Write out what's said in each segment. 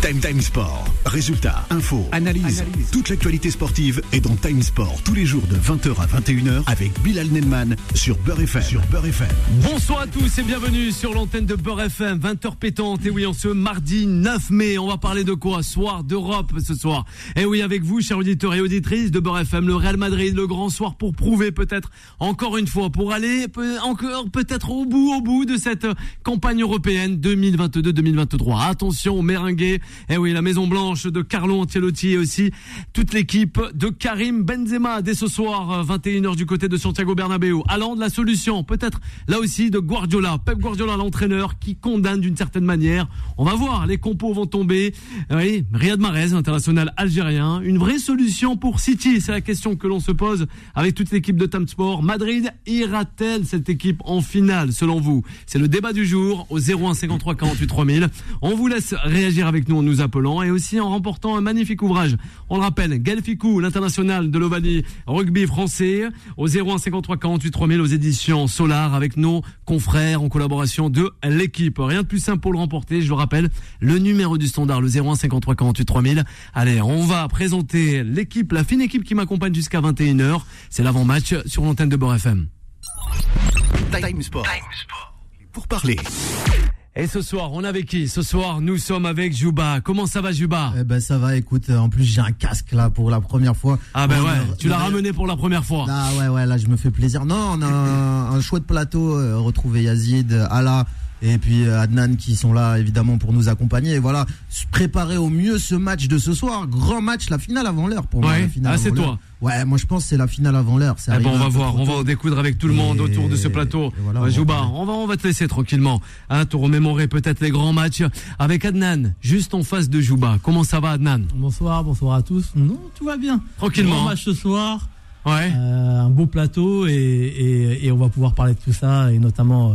Time Time Sport. Résultats, infos, analyse. Toute l'actualité sportive est dans Time Sport tous les jours de 20h à 21h avec Bilal Nelman sur Beurre FM. Sur Beurre FM. Bonsoir à tous et bienvenue sur l'antenne de Beurre FM, 20h pétante. Et oui, en ce mardi 9 mai, on va parler de quoi? Soir d'Europe ce soir. Et oui, avec vous, chers auditeurs et auditrices de Beurre FM, le Real Madrid, le grand soir pour prouver peut-être encore une fois, pour aller encore peut-être au bout, au bout de cette campagne européenne 2022-2023. Attention aux. Et oui, la Maison Blanche de Carlo Ancelotti et aussi toute l'équipe de Karim Benzema dès ce soir, euh, 21h du côté de Santiago Bernabéu. Allant de la solution, peut-être là aussi de Guardiola. Pep Guardiola, l'entraîneur qui condamne d'une certaine manière. On va voir, les compos vont tomber. Oui, Riyad Mahrez, international algérien. Une vraie solution pour City, c'est la question que l'on se pose avec toute l'équipe de Tam Sport. Madrid ira-t-elle cette équipe en finale selon vous? C'est le débat du jour au 01 53 48 3000. On vous laisse réagir avec nous nous appelant et aussi en remportant un magnifique ouvrage. On le rappelle, Gaël Ficou, l'international de l'Ovalie rugby français, au 01 53 48 3000 aux éditions Solar avec nos confrères en collaboration de l'équipe. Rien de plus simple pour le remporter, je le rappelle, le numéro du standard, le 01 53 48 3000. Allez, on va présenter l'équipe, la fine équipe qui m'accompagne jusqu'à 21h. C'est l'avant-match sur l'antenne de Beurre FM. Time Sport. Pour parler. Et ce soir, on est avec qui Ce soir, nous sommes avec Juba. Comment ça va, Juba Eh ben ça va, écoute, en plus j'ai un casque là pour la première fois. Ah ben On ouais, a- tu l'as ramené pour la première fois. Ah ouais ouais, là je me fais plaisir. Non, on a un, un chouette plateau, euh, retrouver Yazid, Ala et puis euh, Adnan qui sont là évidemment pour nous accompagner. Et voilà, se préparer au mieux ce match de ce soir, grand match, la finale avant l'heure pour moi. Ouais. la Ah, c'est toi. Ouais, moi je pense que c'est la finale avant l'heure. c'est Eh ben, on va voir, on va en découdre avec tout le monde Et- autour de ce plateau. voilà, Ouais, on Jouba, va- on va, on va te laisser tranquillement, hein, te remémorer peut-être les grands matchs avec Adnan, juste en face de Jouba. Comment ça va, Adnan? Bonsoir, bonsoir à tous. Non, tout va bien. Tranquillement. Grand match ce soir, Ouais. euh, un beau plateau et, et, et on va pouvoir parler de tout ça et notamment euh,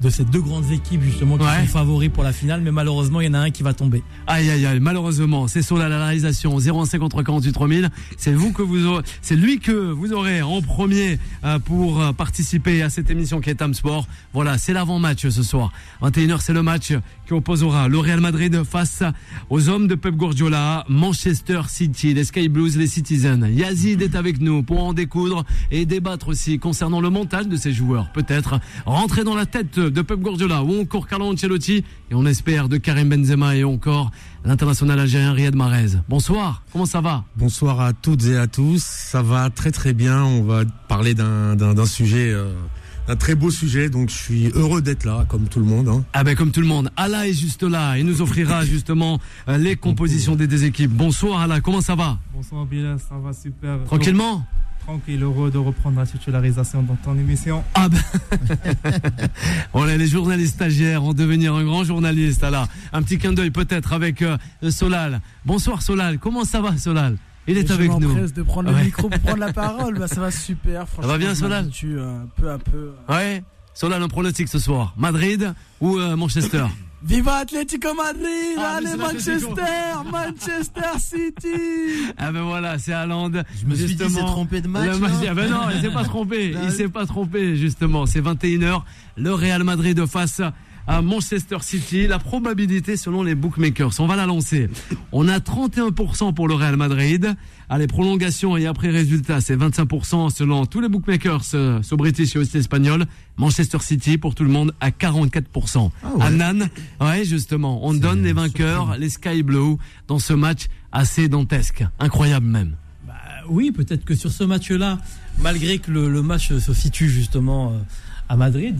de ces deux grandes équipes justement qui Ouais. sont favoris pour la finale, mais malheureusement il y en a un qui va tomber. Aïe aïe aïe, malheureusement, c'est sur la, la réalisation 0153 48 3000. C'est vous que vous aurez, c'est lui que vous aurez en premier euh, pour euh, participer à cette émission qui est Tam Sport. Voilà, c'est l'avant-match ce soir. 21h, c'est le match qui opposera le Real Madrid face aux hommes de Pep Guardiola, Manchester City, les Sky Blues, les Citizens. Yazid est avec nous pour en découdre et débattre aussi concernant le mental de ces joueurs. Peut-être rentrer dans la tête de Pep Guardiola ou encore Carlo Ancelotti et on espère de Karim Benzema et encore l'international algérien Riyad Mahrez. Bonsoir, comment ça va? Bonsoir à toutes et à tous. Ça va très très bien. On va parler d'un sujet, euh, d'un très beau sujet. Donc je suis heureux d'être là, comme tout le monde. hein. Ah ben comme tout le monde, Allah est juste là et nous offrira justement euh, les compositions des deux équipes. Bonsoir Allah, comment ça va? Bonsoir Bilal, ça va super. Tranquillement? Tranquille, heureux de reprendre la titularisation dans ton émission. Ah ben On est les journalistes stagiaires en devenir un grand journaliste. Allah, un petit clin d'œil peut-être avec euh, Solal. Bonsoir Solal, comment ça va Solal? Il est je avec nous. m'empresse de prendre Ouais. le micro pour prendre la parole. Bah, ça va super. Franchement, va bien, je Solal m'habitue, euh, peu à peu. Ouais Solal, un pronostic ce soir. Madrid ou euh, Manchester? Viva Atlético Madrid Ah, Allez. Manchester Manchester City Ah ben voilà, c'est Haaland. Je me suis dit, il s'est trompé de match. Le match- là. ah ben non, il s'est pas trompé. Il s'est pas trompé, justement. C'est 21h. Le Real Madrid face à Manchester City. La probabilité selon les bookmakers, on va la lancer. On a 31% pour le Real Madrid. Allez, prolongation et après résultat, c'est 25% selon tous les bookmakers, euh, sur British et aussi espagnol. Manchester City pour tout le monde à 44%. Ah ouais. Annan, ouais, justement, on donne les vainqueurs, les Sky Blue, dans ce match assez dantesque. Incroyable même. Bah, oui, peut-être que sur ce match-là, malgré que le, le match se situe justement euh, à Madrid,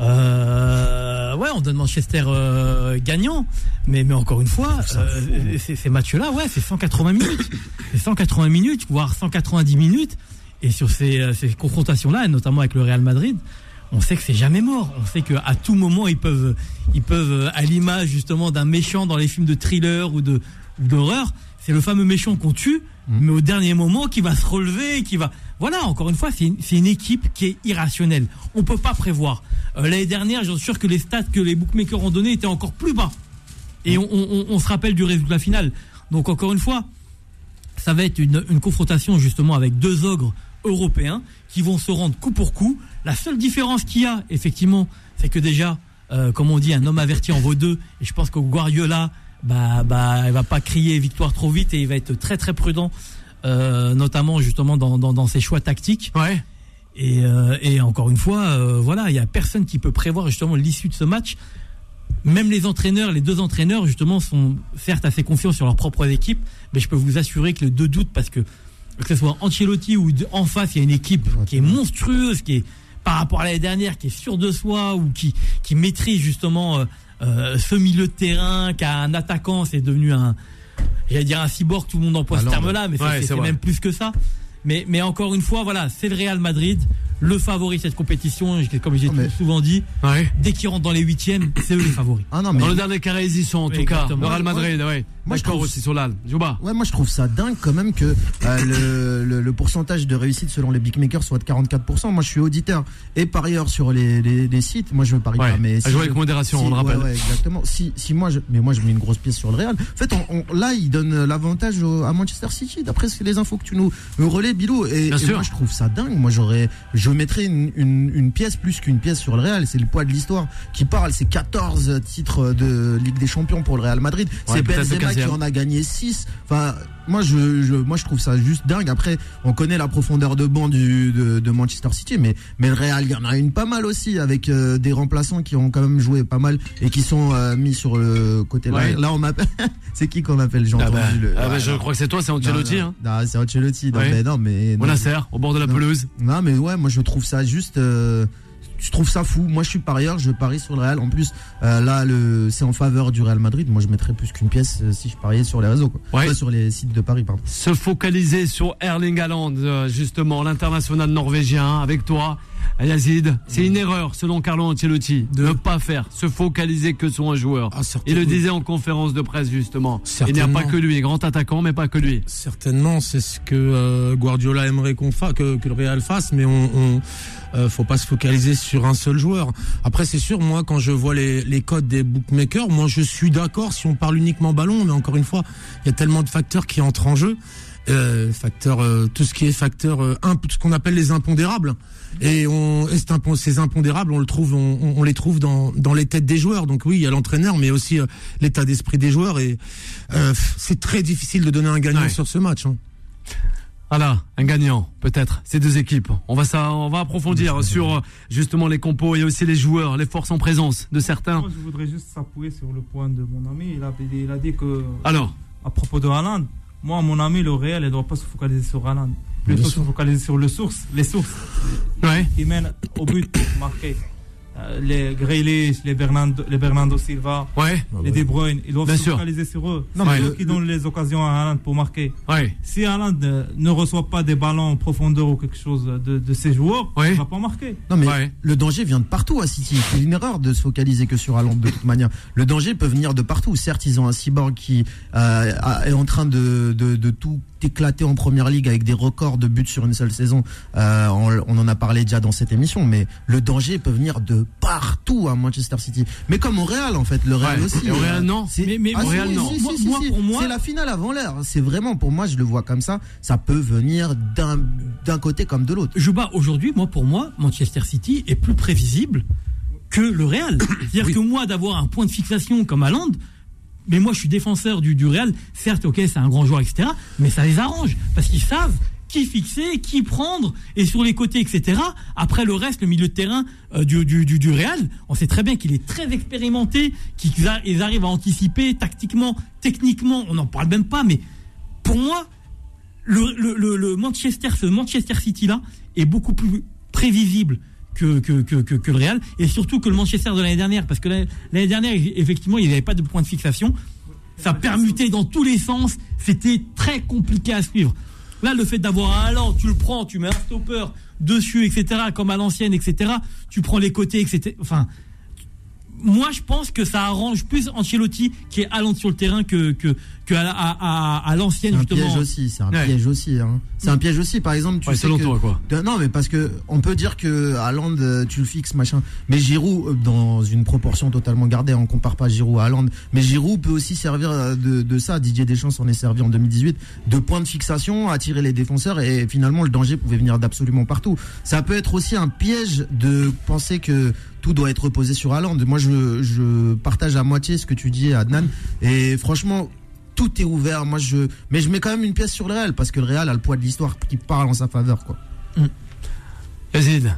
euh, ouais, on donne Manchester euh, gagnant, mais, mais encore une fois, euh, ces, matchs-là, ouais, c'est 180 minutes, c'est 180 minutes, voire 190 minutes, et sur ces, euh, ces confrontations-là, et notamment avec le Real Madrid, on sait que c'est jamais mort. On sait qu'à tout moment ils peuvent, ils peuvent, à l'image justement d'un méchant dans les films de thriller ou de ou d'horreur, c'est le fameux méchant qu'on tue, mais au dernier moment qui va se relever, qui va. Voilà, encore une fois, c'est une, équipe qui est irrationnelle. On peut pas prévoir. Euh, L'année dernière, j'en suis sûr que les stats que les bookmakers ont donné étaient encore plus bas. Et on, on- on se rappelle du résultat final. Donc encore une fois, ça va être une, une confrontation justement avec deux ogres européens qui vont se rendre coup pour coup. La seule différence qu'il y a, effectivement, c'est que déjà, euh, comme on dit, un homme averti en vaut deux. Et je pense que Guardiola bah, bah, il va pas crier victoire trop vite et il va être très très prudent, euh, notamment justement dans, dans, dans ses choix tactiques. Ouais. Et, euh, et encore une fois, euh, voilà, il y a personne qui peut prévoir justement l'issue de ce match. Même les entraîneurs, les deux entraîneurs justement sont certes assez confiants sur leurs propres équipes, mais je peux vous assurer que le deux doutes parce que que ce soit Ancelotti ou de- en face, il y a une équipe qui est monstrueuse, qui est par rapport à l'année dernière, qui est sûre de soi ou qui qui maîtrise justement euh, ce milieu de terrain, qui a un attaquant, c'est devenu un j'allais dire un cyborg, tout le monde emploie ce Ah terme-là, mais c'est- ouais, même plus que ça. Mais, mais encore une fois, voilà, c'est le Real Madrid, le favori de cette compétition. Comme j'ai mais- souvent dit, Ouais. dès qu'ils rentrent dans les huitièmes, c'est eux les favoris. Ah non, mais Dans le dernier carré, ils y sont en Oui, tout cas. Le Real Madrid, ouais. Moi, je trouve- aussi sur l'Al. Ouais, moi je trouve ça dingue quand même que euh, le, le, le pourcentage de réussite selon les bookmakers soit de 44%. Moi je suis auditeur et parieur sur les, les, les sites. Moi je ne parie Ouais. pas. Mais À jouer je- avec modération, si- on le rappelle. Ouais, ouais, exactement. Si, si moi, je, mais moi je mets une grosse pièce sur le Real. En fait, on, on- là il donne l'avantage à Manchester City d'après ce- les infos que tu nous, nous relais, Bilou. Et, Bien et sûr. moi je trouve ça dingue. Moi j'aurais, je mettrais une, une, une pièce plus qu'une pièce sur le Real. C'est le poids de l'histoire qui parle. C'est 14 titres de Ligue des Champions pour le Real Madrid. Ouais, c'est Benzema qui 15e. en a gagné 6. Enfin, moi je, je, moi je trouve ça juste dingue. Après, on connaît la profondeur de banc du, de, de Manchester City, mais, mais le Real, il y en a une pas mal aussi avec euh, des remplaçants qui ont quand même joué pas mal et qui sont euh, mis sur le côté. Là, Ouais. là on m'appelle. c'est qui qu'on appelle J'ai Ah entendu bah, le. ah bah, Ouais, je non. crois que c'est toi, c'est Ancelotti. non, Hein. non, c'est Ancelotti. Non, Ouais. mais non, mais. On non, a serre au bord de la pelouse. non, mais ouais, moi je trouve ça juste. euh, je trouve ça fou. Moi, je suis parieur, je parie sur le Real. En plus, euh, là, le, c'est en faveur du Real Madrid. Moi, je mettrais plus qu'une pièce euh, si je pariais sur les réseaux, quoi. Ouais. Sur les sites de Paris, pardon. Se focaliser sur Erling Haaland, euh, justement, l'international norvégien, avec toi, Yazid. C'est une erreur, selon Carlo Ancelotti, de ne pas faire, se focaliser que sur un joueur. Ah. Il le disait en conférence de presse, justement. Il n'y a pas que lui, grand attaquant, mais pas que lui. Certainement, c'est ce que euh, Guardiola aimerait qu'on fasse, que, que le Real fasse, mais on, on euh, faut pas se focaliser sur un seul joueur. Après, c'est sûr, moi, quand je vois les, les codes des bookmakers, moi, je suis d'accord si on parle uniquement ballon, mais encore une fois, il y a tellement de facteurs qui entrent en jeu. Euh, facteur, euh, tout ce qui est facteur, euh, imp- ce qu'on appelle les impondérables. Et, on, et ces impondérables, on le trouve, on, on- on les trouve dans, dans les têtes des joueurs. Donc oui, il y a l'entraîneur, mais aussi euh, l'état d'esprit des joueurs. Et euh, c'est très difficile de donner un gagnant Ouais. sur ce match. hein. Voilà, un gagnant, peut-être, ces deux équipes. On va ça, on va approfondir sur justement les compos et aussi les joueurs, les forces en présence de certains. Moi, je voudrais juste s'appuyer sur le point de mon ami. Il a, il a dit que, Alors, à propos de Haaland, moi, mon ami, le Real, il ne doit pas se focaliser sur Haaland. Plutôt se focaliser sur le source, les sources ouais, qui mènent au but pour marquer. Euh, les Grealish, les Bernardo, les Bernardo Silva, ouais, les De Bruyne, ils doivent Bien se sûr. focaliser sur eux. Non, C'est mais eux le- qui donnent les occasions à Haaland pour marquer. ouais. Si Haaland euh, ne reçoit pas des ballons en profondeur ou quelque chose de, de ses joueurs, Ouais. il ne va pas marquer. Non mais Ouais. le danger vient de partout à City. C'est une erreur de se focaliser que sur Haaland de toute manière. Le danger peut venir de partout. Certes, ils ont un cyborg qui euh, a- est en train de, de, de tout éclater en première ligue avec des records de buts sur une seule saison. Euh, on, on en a parlé déjà dans cette émission, mais le danger peut venir de partout à Manchester City. Mais comme au Real en fait, le Real Ouais. aussi. Au Real, non. c'est- Mais- mais Ah, au si, Real, non. si, Moi- si, moi, si. pour moi- c'est la finale avant l'heure. C'est vraiment pour moi, je le vois comme ça. Ça peut venir d'un d'un côté comme de l'autre. Juba, aujourd'hui, moi, pour moi, Manchester City est plus prévisible que le Real. C'est-à-dire que moi, d'avoir un point de fixation comme Haaland, mais moi, je suis défenseur du, du Real. Certes, ok, c'est un grand joueur, etc. Mais ça les arrange parce qu'ils savent qui fixer, qui prendre, et sur les côtés, etc. Après le reste, le milieu de terrain euh, du, du, du, Real, on sait très bien qu'il est très expérimenté, qu'ils arrivent à anticiper tactiquement, techniquement, on n'en parle même pas, mais pour moi, le, le, le, Manchester, ce Manchester City là est beaucoup plus prévisible que, le Real et surtout que le Manchester de l'année dernière parce que l'année dernière effectivement il n'y avait pas de point de fixation. Ça permutait dans tous les sens. C'était très compliqué à suivre. Là le fait d'avoir un Haaland tu le prends tu mets un stopper dessus etc comme à l'ancienne etc tu prends les côtés etc enfin moi, je pense que ça arrange plus Ancelotti qui est allant sur le terrain que, que à, à, à, à l'ancienne C'est un justement. piège aussi, c'est un Ouais. piège aussi. Hein. C'est un piège aussi, par exemple, tu Ouais, sais selon que- toi, quoi. non, mais parce que on peut dire que Haaland, euh, tu le fixes, machin. Mais Giroud, euh, dans une proportion totalement gardée, on compare pas Giroud à Haaland. Mais Giroud peut aussi servir euh, de, de ça. Didier Deschamps s'en est servi en 2018, de point de fixation, attirer les défenseurs et finalement le danger pouvait venir d'absolument partout. Ça peut être aussi un piège de penser que tout doit être reposé sur Haaland. Moi, je, je partage à moitié ce que tu dis, Adnan. Et franchement, tout est ouvert. Moi, je, mais je mets quand même une pièce sur le Real parce que le Real a le poids de l'histoire qui parle en sa faveur, quoi. Yazid,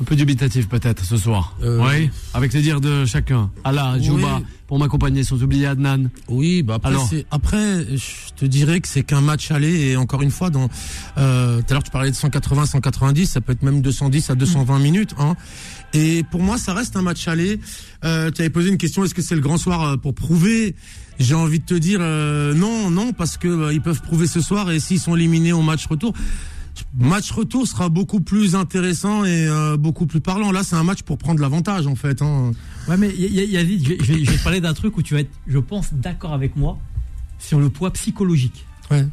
un peu dubitatif peut-être ce soir. Euh, Oui, avec les dires de chacun. Allah, Oui. Jouba, pour m'accompagner, sans oublier Adnan. Oui, bah après, Alors après, je te dirais que c'est qu'un match aller et encore une fois, dans euh, tout à l'heure tu parlais de 180, 190, ça peut être même 210 à 220 minutes. Hein. Et pour moi, ça reste un match aller. Euh, tu avais posé une question, est-ce que c'est le grand soir euh, pour prouver? J'ai envie de te dire euh, non, non, parce que euh, ils peuvent prouver ce soir et s'ils sont éliminés au match retour. Match retour sera beaucoup plus intéressant et euh, beaucoup plus parlant. Là, c'est un match pour prendre l'avantage en fait. Hein. Ouais, mais Yazid, je je vais- je vais te parler d'un truc où tu vas être, je pense, d'accord avec moi sur le poids psychologique. Ouais.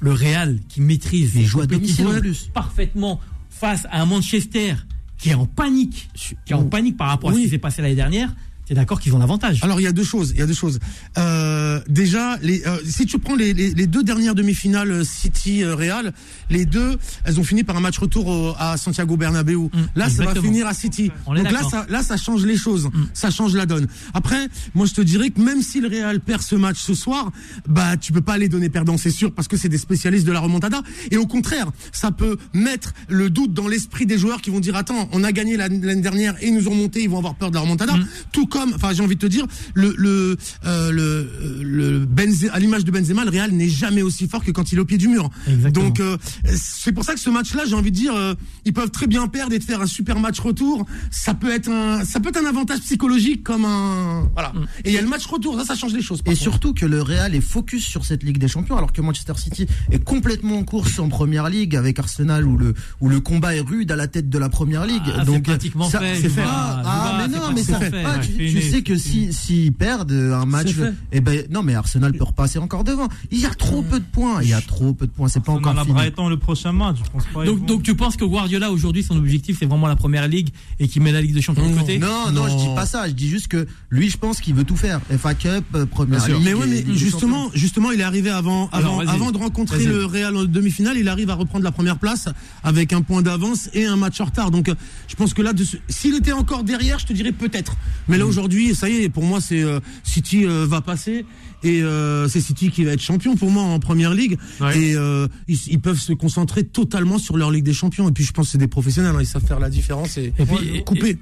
Le Real qui maîtrise les joue à domicile en compétitions plus. parfaitement face à un Manchester qui est en panique, qui est en panique par rapport à ce qui s'est passé l'année dernière. T'es d'accord qu'ils ont l'avantage Alors il y a deux choses. Il y a deux choses. Euh, déjà, les, euh, si tu prends les, les, les deux dernières demi-finales euh, City euh, Real, les deux, elles ont fini par un match retour au- à Santiago Bernabéu. là, ça va Mm, finir à City. On Donc là. Mm. ça, là, ça change les choses. Ça change la donne. Après, moi, je te dirais que même si le Real perd ce match ce soir, bah, tu peux pas les donner perdants, c'est sûr, parce que c'est des spécialistes de la remontada. Et au contraire, ça peut mettre le doute dans l'esprit des joueurs qui vont dire attends, on a gagné l'année dernière et ils nous ont monté, ils vont avoir peur de la remontada. Mm. Tout comme, enfin, j'ai envie de te dire, le le euh, le, le Benze- à l'image de Benzema, le Real n'est jamais aussi fort que quand il est au pied du mur. Exactement. Donc euh, c'est pour ça que ce match-là, j'ai envie de dire, euh, ils peuvent très bien perdre et de faire un super match retour. Ça peut être un, ça peut être un avantage psychologique comme un, voilà. Mm. Et il y a le match retour, ça, ça change les choses. Et contre. surtout que le Real est focus sur cette Ligue des Champions, alors que Manchester City est complètement en course en Première Ligue avec Arsenal où le où le combat est rude à la tête de la Première Ligue. Ah, c'est Donc pratiquement ça- fait, c'est Jouba. Ah, ah, mais non, mais ça fait, ah, ouais. tu, tu sais que c'est si s'ils perdent un match, eh ben non, mais Arsenal peut repasser encore devant. Il y a trop peu de points. Il y a trop peu de points. C'est pas On encore a fini. Brighton le prochain match, je pense pas. Donc, vont- donc tu penses que Guardiola aujourd'hui son objectif c'est vraiment la première ligue et qu'il met la Ligue des Champions de Non. côté Non, non, je dis Non. pas ça. Je dis juste que lui, je pense qu'il veut tout faire. FA Cup, euh, Première. Ligue. Mais ouais, mais justement, justement, il est arrivé avant, avant, avant de rencontrer le Real en demi-finale, il arrive à reprendre la première place avec un point d'avance et un match en retard. Donc, euh, je pense que là, s'il était encore derrière, je te dirais peut-être. Mais là, aujourd'hui, ça y est, pour moi, c'est euh, City euh, va passer et euh, c'est City qui va être champion pour moi en première ligue. Ouais. Et euh, ils, ils peuvent se concentrer totalement sur leur Ligue des Champions. Et puis, je pense que c'est des professionnels, hein, ils savent faire la différence et, Et puis- couper.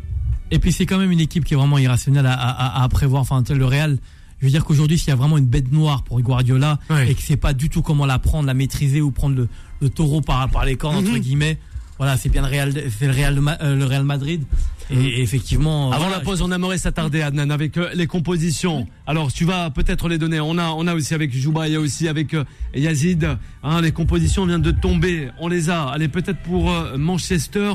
Et puis c'est quand même une équipe qui est vraiment irrationnelle à, à- à prévoir. Enfin, le Real, je veux dire qu'aujourd'hui, s'il y a vraiment une bête noire pour Guardiola et que c'est pas du tout comment la prendre, la maîtriser ou prendre le, le taureau par, par les cornes entre Mhm. guillemets, voilà, c'est bien le Real, c'est le Real, de Ma- euh, le Real Madrid. Et, et effectivement, Avant voilà, la pause, on aimerait s'attarder, Adnan, avec euh, les compositions. Alors, tu vas peut-être les donner. On a, on a aussi avec Jouba, il y a aussi avec euh, Yazid. Hein, les compositions viennent de tomber. On les a. Allez, peut-être pour euh, Manchester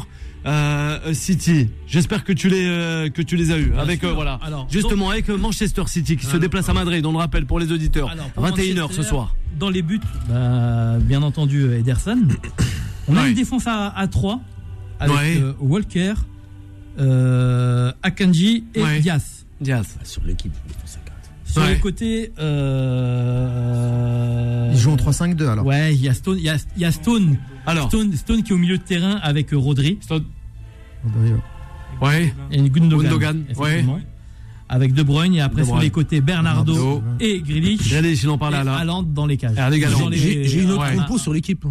euh, City. J'espère que tu les, euh, que tu les as eu. avec euh, voilà. Alors, Justement, avec euh, Manchester City qui se Alors, déplace à Madrid. On le rappelle pour les auditeurs. Alors, pour 21h ce soir. Dans les buts, bah, bien entendu, euh, Ederson. On a Ouais. une défense à, à 3 avec Ouais. euh, Walker, euh, Akanji et Ouais. Diaz. Diaz. Sur l'équipe, font ça quatre. Sur Ouais. le côté, euh, Ils jouent en 3-5-2 alors. Ouais, il y a Stone, il y a, il y a Stone, Alors. Stone, Stone qui est au milieu de terrain avec euh, Rodri Ouais. et Gundogan. Gundogan, effectivement. Avec De Bruyne et après sur les côtés Bernardo, Bernardo. et je n'en parle et là. Haaland dans les cages. Ah, les j'ai une autre ouais. compo sur l'équipe.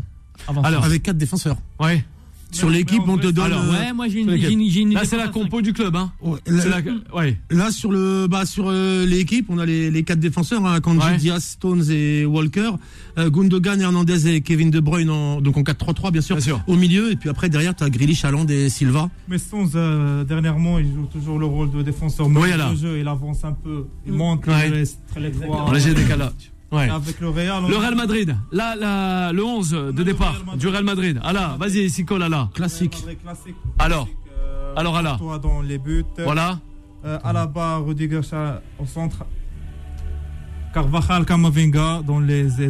Avant Alors, Avec quatre défenseurs. Ouais. Sur l'équipe, on te donne. alors, euh, Ouais, moi j'ai une, j'ai une, j'ai Là, c'est la compo du club, hein. ouais, C'est la- la- Ouais. Là sur le bah sur euh, l'équipe, on a les, les quatre défenseurs, hein, Kanji, Ouais. Diaz, Stones et Walker, euh, Gundogan, Hernandez et Kevin De Bruyne en, donc en 4-3-3 bien sûr, Bien sûr. au milieu et puis après derrière tu as Grealish, Haaland et Silva. Mais Stones, euh, dernièrement, il joue toujours le rôle de défenseur. Oui, là. jeu, il avance un peu. Il monte, Ouais. il laisse très les trois. On léger décalage. Ouais. Avec le Real, Le Real Madrid, là, là, le 11 de le départ Real du Real Madrid. Ah là, vas-y, Sico, là, là. Classique. Madrid classique. Alors, euh, alors, alors. Courtois dans les buts. Voilà. Euh, Alaba, Rudiger au centre. Carvajal, Kamavinga dans les, les-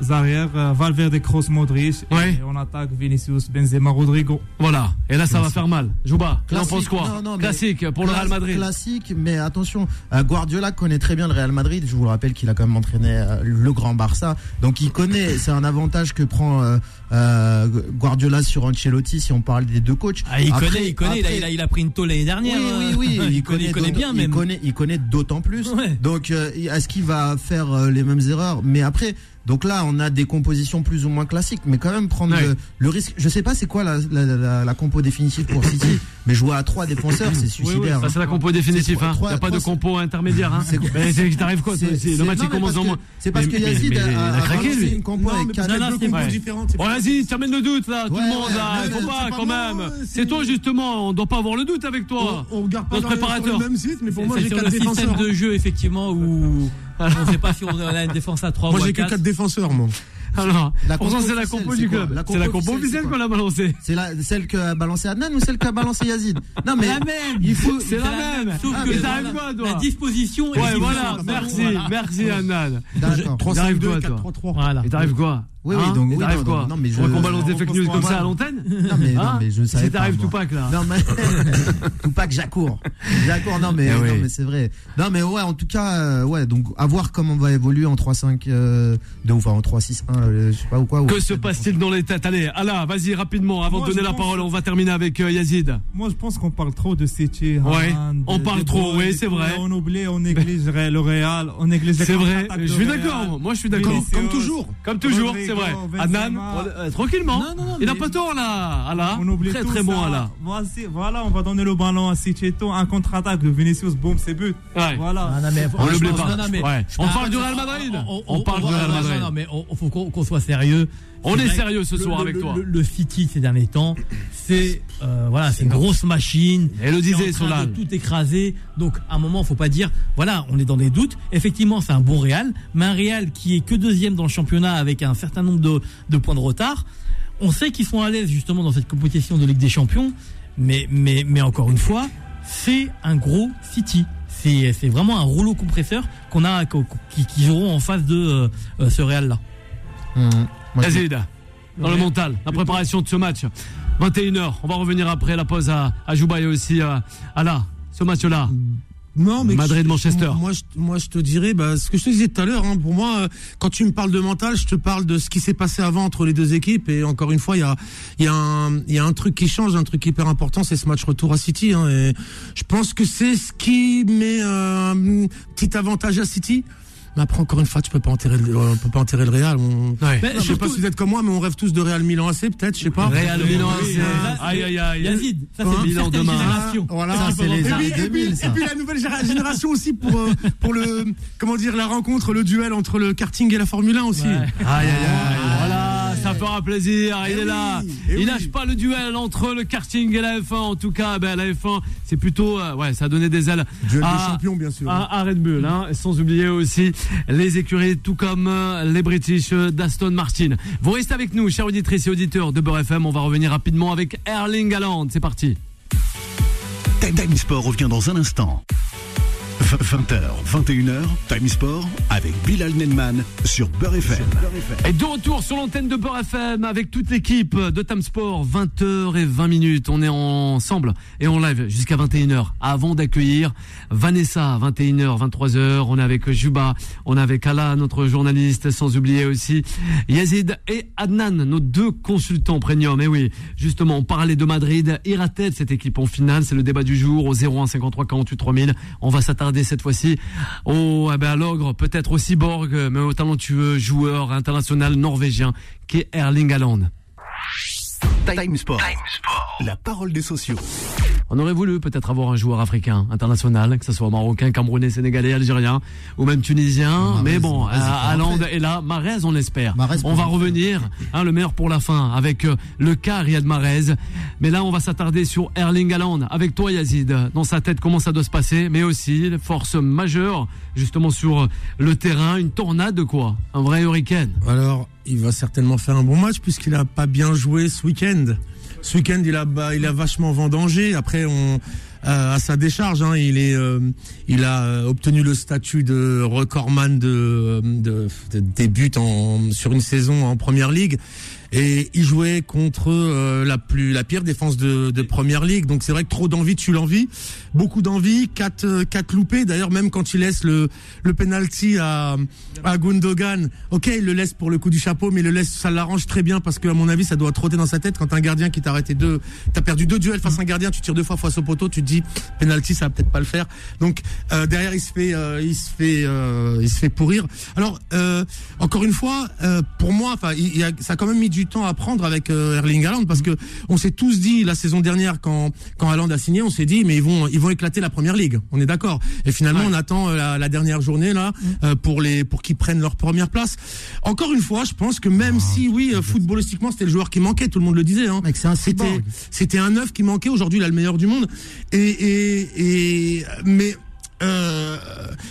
les arrières, euh, Valverde, Kroos, Modric. Ouais. Et on attaque Vinicius, Benzema, Rodrigo. Voilà. Et là, ça va faire mal. Jouba, tu en Classique. penses quoi Non, Classique pour le Real Madrid. Classique, mais attention, euh, Guardiola connaît très bien le Real Madrid. Je vous le rappelle qu'il a quand même entraîné euh, le grand Barça. Donc il connaît, c'est un avantage que prend euh, euh, Guardiola sur Ancelotti si on parle des deux coachs. Ah, il Après- connaît, il connaît, il a- après- il, a, il a pris une tôle l'année dernière. Oui, euh, oui, oui, il, connaît, il connaît d'autant- bien même. Il connaît, il connaît d'autant plus. Ouais. Donc, euh, est-ce qu'il va faire euh, les mêmes erreurs Mais après, donc là, on a des compositions plus ou moins classiques, mais quand même prendre Ouais. le, le risque. Je sais pas c'est quoi la, la, la, la compo définitive pour City, mais jouer à trois défenseurs, c'est suicidaire. Ça, hein. c'est la compo définitive. C'est Hein. Il n'y a pas de compo intermédiaire. Hein. T'arrives quoi si Le c'est- match non, il mais commence parce dans que- C'est parce Mais- que mais- Yazid a, il a a craqué, lui. une compo Non, avec mais deux compos différentes. Bon, vas-y, t'amènes le doute là, tout le monde Il faut pas quand même. c'est- toi justement, on doit pas avoir le doute avec toi. On, regarde pas le même site, mais pour moi C'est j'ai sur quatre le système défenseurs. de jeu effectivement où on ne sait pas si on a une défense à 3 Moi ou à j'ai que 4. quatre défenseurs, moi. Alors, La pourtant c'est la compo du club. La C'est la compo officielle, qu'on a balancée. C'est la, celle qu'a balancé Adnan ou celle qu'a balancé Yazid Non mais la même. il faut. C'est la même. Sauf Ah, que arrive quoi, toi la disposition est Ouais, voilà, merci, merci Annan. D'accord. 3 Il arrive 5 2 quoi, 4 toi 3 3. Voilà. Et t'arrives quoi Oui, oui, Hein donc, Et oui, non, quoi non, mais je- On va qu'on balance des on fake news comme ça à l'antenne Non mais, Hein non, mais je savais Si pas. t'arrives. Tupac là. Non mais Tupac Jacour. Jacour non mais Eh oui. non mais c'est vrai. Non mais ouais en tout cas euh, ouais donc à voir comment on va évoluer en 3-5 euh, 2 ou enfin en 3-6-1 euh, je sais pas ou quoi. ou- Que se passe-t-il dans les têtes Allez, Allah, vas-y rapidement, avant Moi, de donner la parole, on va terminer avec euh, Yazid. Moi, je pense qu'on parle trop de City. Ouais, on parle trop, oui, c'est vrai. On oublie, on néglige le Real, on néglige les C'est vrai, je suis d'accord, moi. je suis d'accord. Comme toujours. Comme toujours, c'est vrai. Adnan, euh, tranquillement. Non, non, non, Il n'a pas tort là, Allah. On oublie Très tout très ça. bon Allah. Voici, voilà, on va donner le ballon à tout, un contre-attaque de Vinicius, boum, c'est but. Ouais. Voilà. Ah, non, mais- On l'oublie non, pas. non, mais- Ouais. On parle du Real Madrid. on- On parle du Real non, Madrid. Non, non, mais on, faut qu'on qu'on soit sérieux. On C'est est sérieux ce soir le- avec le- toi. Le, le City ces derniers temps, c'est euh, voilà, c'est une grosse machine. Et le disait de tout écraser. Donc à un moment, faut pas dire voilà, on est dans des doutes. Effectivement, c'est un bon Real, mais un Real qui est que deuxième dans le championnat avec un certain nombre de, de points de retard. On sait qu'ils sont à l'aise justement dans cette compétition de Ligue des Champions, mais mais mais encore une fois, c'est un gros City. C'est c'est vraiment un rouleau compresseur qu'on a qui, qui joueront en face de euh, euh, ce Real là. Mmh. Dans le mental, la préparation de ce match. 21h, on va revenir après la pause à, à Jouba et aussi à, à là, ce match-là. Non, mais Madrid-Manchester. Moi, moi, je, moi, je te dirais, bah, ce que je te disais tout à l'heure. Hein, pour moi, euh, quand tu me parles de mental, je te parle de ce qui s'est passé avant entre les deux équipes. Et encore une fois, il y a, il y a un, il y a un truc qui change, un truc hyper important, c'est ce match retour à City. Hein, et je pense que c'est ce qui met euh, un petit avantage à City. Mais après, encore une fois, tu peux pas enterrer le, on peut pas enterrer le Real. On, Ouais. Mais je sais pas si vous êtes comme moi, mais on rêve tous de Real Milan AC, peut-être, je sais pas. Real Milan AC. Aïe, aïe, aïe. Yazid, ça Hein c'est Milan certaine demain. génération. Voilà. Ça, c'est les et, puis, années et, puis, 2000, ça. et puis la nouvelle génération aussi pour euh, pour le comment dire la rencontre, le duel entre le karting et la Formule 1 aussi. Ouais. Aïe, aïe, aïe. Voilà, ça fera plaisir. Il Eh est là. eh Il oui. lâche pas le duel entre le karting et la F1. En tout cas, ben, la F1, c'est plutôt, euh, ouais, ça a donné des ailes Duel à, des champions, bien sûr. à, à Red Bull. Hein, sans oublier aussi les écuries, tout comme euh, les British euh, d'Aston Martin. Vous restez avec nous, chers auditrices et auditeurs de Beurre FM. On va revenir rapidement avec Erling Haaland. C'est parti. Time Time Sport revient dans un instant. 20h, 21h, Time Sport avec Bilal Nenman sur Beurre FM. Et de retour sur l'antenne de Beurre FM avec toute l'équipe de Tam Sport, 20h et 20 minutes. On est ensemble et on live jusqu'à 21h. Avant d'accueillir Vanessa, 21h, 23h, on est avec Juba, on est avec Ala, notre journaliste, sans oublier aussi Yazid et Adnan, nos deux consultants premium. Et oui, justement, on parlait de Madrid. Ira-t-elle cette équipe en finale C'est le débat du jour au 01 53 48 3000. On va s'attarder cette fois-ci au, eh ben, à l'ogre, peut-être au cyborg, mais au talentueux joueur international norvégien qui est Erling Haaland. Time Sport. La parole des sociaux. On aurait voulu peut-être avoir un joueur africain, international, que ce soit marocain, camerounais, sénégalais, algérien ou même tunisien. Mais bon, Haaland rentrer. est là. Mahrez, on l'espère. On va revenir, hein, le meilleur pour la fin, avec euh, le cas Riyad Mahrez. Mais là, on va s'attarder sur Erling Haaland. Avec toi, Yazid, dans sa tête, comment ça doit se passer, mais aussi les forces majeures, justement sur le terrain, une tornade quoi, un vrai hurricane. Alors, il va certainement faire un bon match puisqu'il a pas bien joué ce week-end. Ce week-end, il a, il a vachement vendangé. Après, on, euh, à sa décharge. Hein. Il euh, a euh, obtenu le statut de recordman de, de, de des en sur une saison en première ligue. Et il jouait contre euh, la plus la pire défense de, de première ligue. Donc c'est vrai que trop d'envie tue l'envie. Beaucoup d'envie, quatre euh, quatre loupés. D'ailleurs même quand il laisse le le penalty à à Gundogan, ok il le laisse pour le coup du chapeau, mais il le laisse ça l'arrange très bien parce que à mon avis ça doit trotter dans sa tête quand un gardien qui t'a arrêté deux, t'as perdu deux duels face à un gardien, tu tires deux fois face au poteau, tu te dis penalty ça va peut-être pas le faire. Donc euh, derrière il se fait euh, il se fait euh, il se fait pourrir. Alors euh, encore une fois pour moi enfin ça a quand même mis du temps à prendre avec euh, Erling Haaland parce que on s'est tous dit la saison dernière quand quand Haaland a signé, on s'est dit mais ils vont ils vont éclater la première ligue. On est d'accord. Et finalement on attend euh, la, la dernière journée là euh, pour les pour qu'ils prennent leur première place. Encore une fois, je pense que même si oui euh, footballistiquement c'était le joueur qui manquait, tout le monde le disait hein. Mec, c'est un C'était c'était un neuf qui manquait. Aujourd'hui, il a le meilleur du monde. Et et, et mais euh,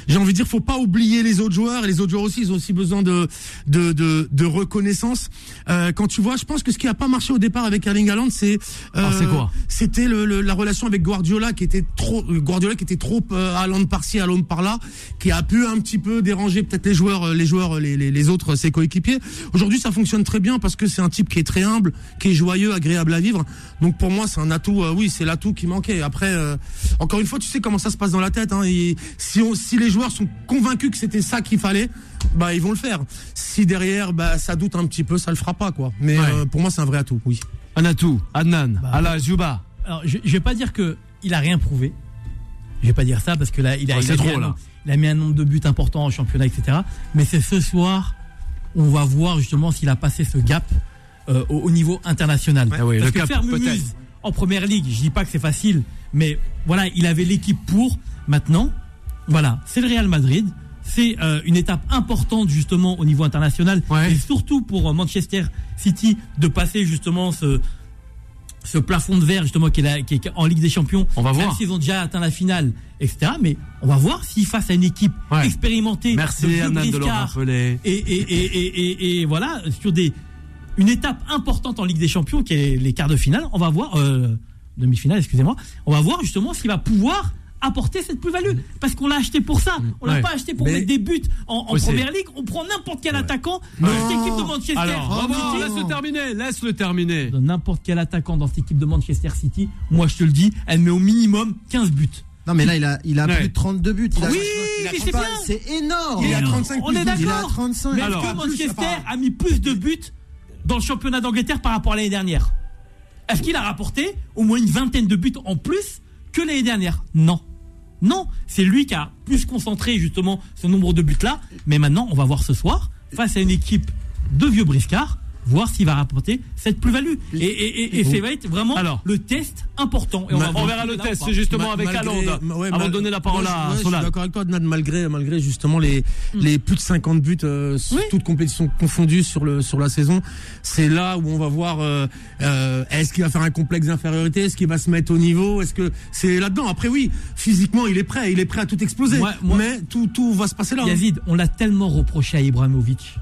j'ai envie de dire, faut pas oublier les autres joueurs et les autres joueurs aussi, ils ont aussi besoin de de de, de reconnaissance. Euh, quand tu vois, je pense que ce qui a pas marché au départ avec Erling Haaland, c'est Ah, c'est quoi? C'était le, le- la relation avec Guardiola qui était trop euh, Guardiola qui était trop euh, Haaland par-ci, Haaland par-là, qui a pu un petit peu déranger peut-être les joueurs, euh, les joueurs, euh, les les, les autres ses coéquipiers. Aujourd'hui, ça fonctionne très bien parce que c'est un type qui est très humble, qui est joyeux, agréable à vivre. Donc pour moi, c'est un atout. euh, oui, c'est l'atout qui manquait. Après, euh, encore une fois, tu sais comment ça se passe dans la tête. Hein, si on, si les joueurs sont convaincus que c'était ça qu'il fallait, bah ils vont le faire. Si derrière, bah ça doute un petit peu, ça le fera pas quoi. Mais Ouais. euh, pour moi, c'est un vrai atout. Oui. Un atout, Adnan, Bah, Ala, Juba. Alors, je, je vais pas dire que il a rien prouvé. Je vais pas dire ça parce que là, il a, Ouais, il c'est a mis trop, un là. nombre- il a mis un nombre de buts importants en championnat, etc. Mais c'est ce soir, on va voir justement s'il a passé ce gap euh, au, au niveau international. Ah oui, parce le que cap, faire. Mumuse en première ligue, je dis pas que c'est facile, mais voilà, il avait l'équipe pour. Maintenant, voilà, c'est le Real Madrid. C'est euh, une étape importante justement au niveau international Ouais. et surtout pour euh, Manchester City de passer justement ce, ce plafond de verre justement qui est, là- qui est en Ligue des Champions. On va Même voir. s'ils ont déjà atteint la finale, etc. Mais on va voir s'ils face à une équipe Ouais. expérimentée, de Merci Adnan de le rappeler. et, et voilà sur des une étape importante en Ligue des Champions qui est les quarts de finale. On va voir euh, demi-finale, excusez-moi. On va voir justement s'il va pouvoir apporter cette plus-value parce qu'on l'a acheté pour ça. On l'a Ouais. pas acheté pour Mais- mettre des buts en, en première ligue. On prend n'importe quel attaquant dans cette équipe de Manchester. Alors, Oh, Romain, non. laisse-le terminer, laisse-le terminer. de n'importe quel attaquant dans cette équipe de Manchester City, moi je te le dis, elle met au minimum 15 buts. Non, mais là, il a, il a Ouais. plus de 32 buts. Il a- Oui, il a mais 35, c'est bien. C'est énorme. Et a on- 35 on plus est. Il d'accord. 35. Mais Alors, est-ce que Manchester enfin- a mis plus de buts dans le championnat d'Angleterre par rapport à l'année dernière? Est-ce qu'il a rapporté au moins une vingtaine de buts en plus que l'année dernière? Non. Non, c'est lui qui a plus concentré justement ce nombre de buts-là. Mais maintenant, on va voir ce soir, face à une équipe de vieux briscards, voir s'il va rapporter cette plus-value. Et, et, et, et ça va être vraiment Alors. le test important. Et Ma- va On verra le test justement avec ma- ouais, avant de donner la parole à ouais, Je suis d'accord avec toi, Adnan, malgré, malgré justement les, Mm. les plus de 50 buts, euh, sur Oui. toutes compétitions confondues sur, le, sur la saison. C'est là où on va voir, euh, euh, est-ce qu'il va faire un complexe d'infériorité, est-ce qu'il va se mettre au niveau, est-ce que c'est là-dedans? Après, oui, physiquement, il est prêt, il est prêt à tout exploser. Mais tout, tout va se passer là. hein. Yazid, on l'a tellement reproché à Ibrahimovic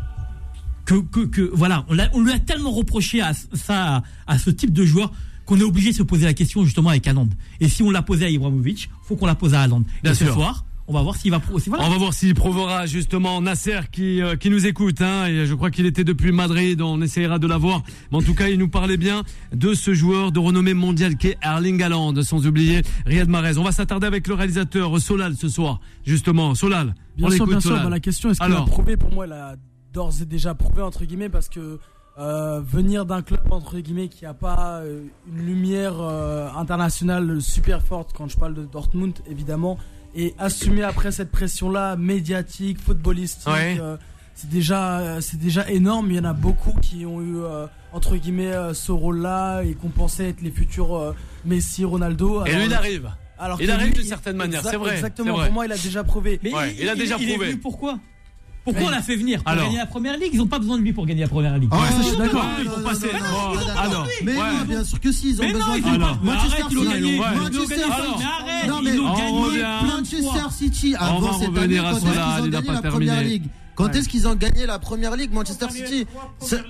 que, que, que voilà, on, l'a- on lui a tellement reproché à ça, à, à ce type de joueur qu'on est obligé de se poser la question justement avec Haaland. Et si on l'a posé à Ibrahimovic, faut qu'on la pose à Haaland. Bien Et ce sûr. soir, on va voir s'il va pro- si voilà. On va voir s'il prouvera justement Nasser qui, euh, qui nous écoute. Hein, et je crois qu'il était depuis Madrid. On essayera de l'avoir. Mais en tout cas, il nous parlait bien de ce joueur de renommée mondiale qui est Erling Haaland, sans oublier Riyad Mahrez. On va s'attarder avec le réalisateur Solal ce soir. Justement, Solal. Bien on sûr, bien sûr. Solal. Bah, la question, est-ce qu'il a Alors. prouvé? Pour moi, il a d'ores et déjà prouvé, entre guillemets, parce que euh, venir d'un club, entre guillemets, qui n'a pas euh, une lumière euh, internationale super forte, quand je parle de Dortmund, évidemment, et assumer après cette pression-là, médiatique, footballistique, Ouais. euh, c'est déjà, c'est déjà énorme. Il y en a beaucoup qui ont eu, euh, entre guillemets, euh, ce rôle-là et qu'on pensait être les futurs euh, Messi, Ronaldo. Et lui, il arrive. alors il arrive d'une certaine manière, c'est vrai, Exactement, pour moi, il a déjà prouvé. Mais Ouais, il a déjà il est prouvé. venu pourquoi? Pourquoi on l'a fait venir Pour Alors. gagner la première ligue? Ils n'ont pas besoin de lui pour gagner la première ligue. Ah, Ouais, ça, je suis d'accord. Ouais, pour passer. non, non, non, ah non. Mais Ouais. non, bien sûr que si, ils ont Mais non, besoin ils de Alors. Mais Manchester ils City. gagné. Ils Manchester. Alors. Mais arrête, Non, mais ils ont on gagné Manchester. City, On avant va cette revenir année, à quand ils ont il n'a gagné pas la terminé. première ligue, Quand est-ce qu'ils ont gagné la première ligue, Manchester City C'est-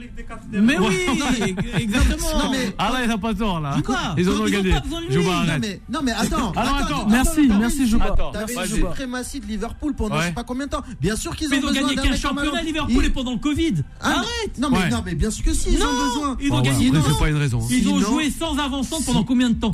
Mais oui, exactement. Non, mais- Ah là, il n'a pas tort là. Ils en ont gagné. pas besoin de lui. Juba, Non mais, non mais attends, Alors, attends, attends. Merci, t'avais merci. Attends, T'avais Juba. suprématie de Liverpool pendant Ouais. je sais pas combien de temps. Bien sûr qu'ils ont ont besoin gagné d'un qu'un mec championnat. Liverpool et pendant le Covid. Ah, Arrête Non mais, non mais bien sûr que si, ils Non, ont besoin. ils ont gagné. c'est pas une raison. Ils ont joué sans avançant pendant combien de temps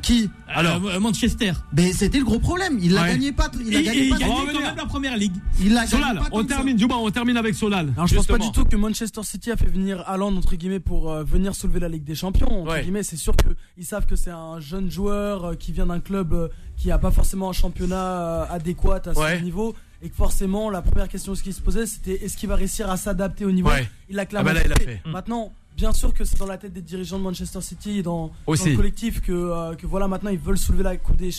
Qui Alors. Euh, Manchester. Mais c'était le gros problème. Il la Ouais. gagnait pas. Il a et gagné il pas. On va quand même la première ligue. Il la gagnait Solal, pas on termine, Juba, on termine avec Solal. Alors je pense pas du tout que Manchester City a fait venir Haaland entre guillemets pour euh, venir soulever la Ligue des Champions. Entre Ouais. guillemets, c'est sûr que ils savent que c'est un jeune joueur euh, qui vient d'un club euh, qui a pas forcément un championnat euh, adéquat à Ouais. son niveau et que forcément la première question qui se posait c'était est-ce qu'il va réussir à s'adapter au niveau? Ouais. Il a clairement Ah bah là, il a fait. fait. Maintenant, bien sûr que c'est dans la tête des dirigeants de Manchester City et dans, le collectif que, euh, que voilà maintenant ils veulent soulever la coupe des,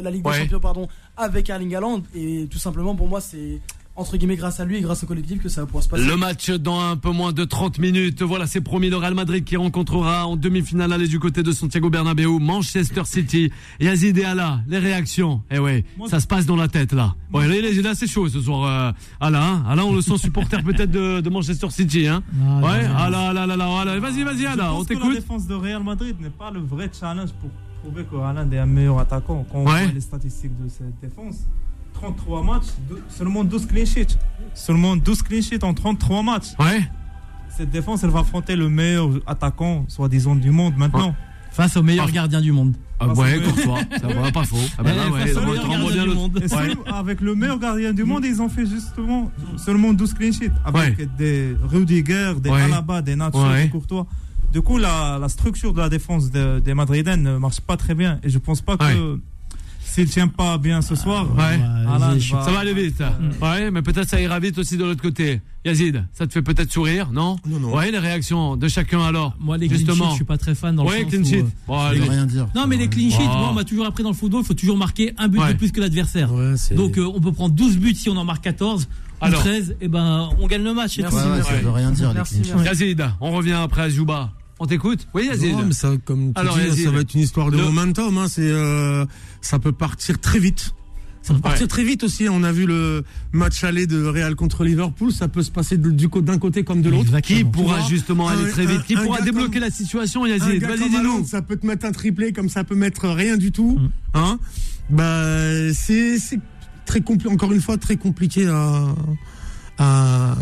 la Ligue Ouais. des Champions pardon avec Erling Haaland et tout simplement pour moi c'est entre guillemets grâce à lui et grâce au collectif que ça va pouvoir se passer. Le match dans un peu moins de 30 minutes. Voilà, c'est promis le Real Madrid qui rencontrera en demi-finale aller du côté de Santiago Bernabéu, Manchester City. Yazid et Ala, les réactions. Eh ouais, Moi, ça se passe dans la tête là. Ouais, là, là, là, c'est chaud ce soir. Euh, Ala, hein. Ala, on le sent supporter peut-être de, de Manchester City, hein. Ah, Ouais. Ala, Ala, Ala, Ala. Vas-y, vas-y, Ala, on que La t'écoute. défense de Real Madrid n'est pas le vrai challenge pour prouver que Haaland est un meilleur attaquant. Quand on Ouais. voit les statistiques de cette défense, 33 matchs, seulement 12 clean sheets. Seulement 12 clean sheets en 33 matchs. Ouais. Cette défense, elle va affronter le meilleur attaquant, soi-disant, du monde maintenant. Face au meilleur gardien du monde. Ah, ouais, Courtois. Ça va pas faux. Ah, bah là, Eh, ouais, du le- monde. Avec le meilleur gardien du monde, ils ont fait justement seulement 12 clean sheets. Avec des Rudiger, des Ouais. Alaba, des Nacho, des Courtois. Du coup, la, la structure de la défense de- des Madrilènes ne marche pas très bien. Et je pense pas que s'il tient pas bien ce soir, Ouais. Haaland vas-y, je- va- Ça va aller vite. Ouais, mais peut-être ça ira vite aussi de l'autre côté. Yazid, ça te fait peut-être sourire, non Non, non. Ouais, les réactions de chacun alors. Moi, les clean sheets, Justement. je suis pas très fan dans le Ouais, sens clean où, sheet. euh, Bon, veut rien dire. Non, mais les clean sheets, Wow. moi, on m'a toujours appris dans le football, il faut toujours marquer un but Ouais. de plus que l'adversaire. Ouais, Donc, euh, on peut prendre 12 buts si on en marque 14 Alors. ou 13, et ben, on gagne le match. Merci, Ouais, ouais, ça Ouais. veut rien dire. les. Yazid, on revient après à Juba. On t'écoute? Oui, Yazid. Non, mais ça, comme tu Alors, dis, ça va être une histoire de momentum. Hein, c'est, euh, ça peut partir très vite. Ça peut partir Ouais. très vite aussi. On a vu le match aller de Real contre Liverpool. Ça peut se passer du d'un côté comme de l'autre. Qui pourra justement aller un- très vite Qui un- pourra débloquer comme- la situation, Yazid Vas-y, ça peut te mettre un triplé, comme ça peut mettre rien du tout. Mm. Hein? Bah, c'est, très encore une fois, très compliqué à, à,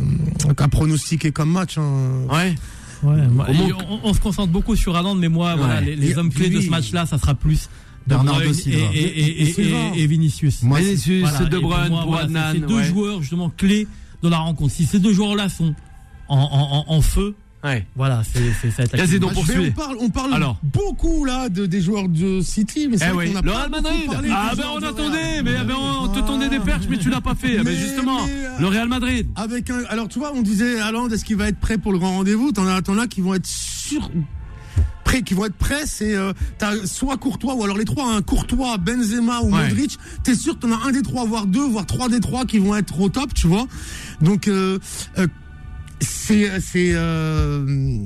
à pronostiquer comme match. Hein. Ouais. Ouais, on, on se concentre beaucoup sur Haaland, mais moi, voilà, les, hommes clés de ce match-là, ça sera plus De Bruyne et, Silva. et, et, et, Silva. et- et Vinicius. Moi, Vinicius, Voilà, De pour Bruyne pour voilà. C'est deux ouais. joueurs justement clés de la rencontre. Si ces deux joueurs-là sont en, en, en, en feu, Ouais. voilà, c'est ça. Yazid, on parle, on parle Alors. beaucoup là de, des joueurs de City, mais c'est Eh vrai oui, qu'on a le pas Madrid. parlé Ah ben on attendait, Real. mais eh ben, on te tendait des perches, mais tu l'as pas fait. Eh ben, Mais- justement, mais, euh, le Real Madrid. Avec un, alors tu vois, on disait Haaland, est-ce qu'il va être prêt pour le grand rendez-vous? T'en as, t'en as qui vont être sur prêts, qui vont être prêts. C'est euh, t'as soit Courtois ou alors les trois, hein, Courtois, Benzema ou Ouais. Modric. T'es sûr que t'en as un des trois, voire deux, voire trois des trois qui vont être au top, tu vois? Donc euh, euh, c'est c'est euh,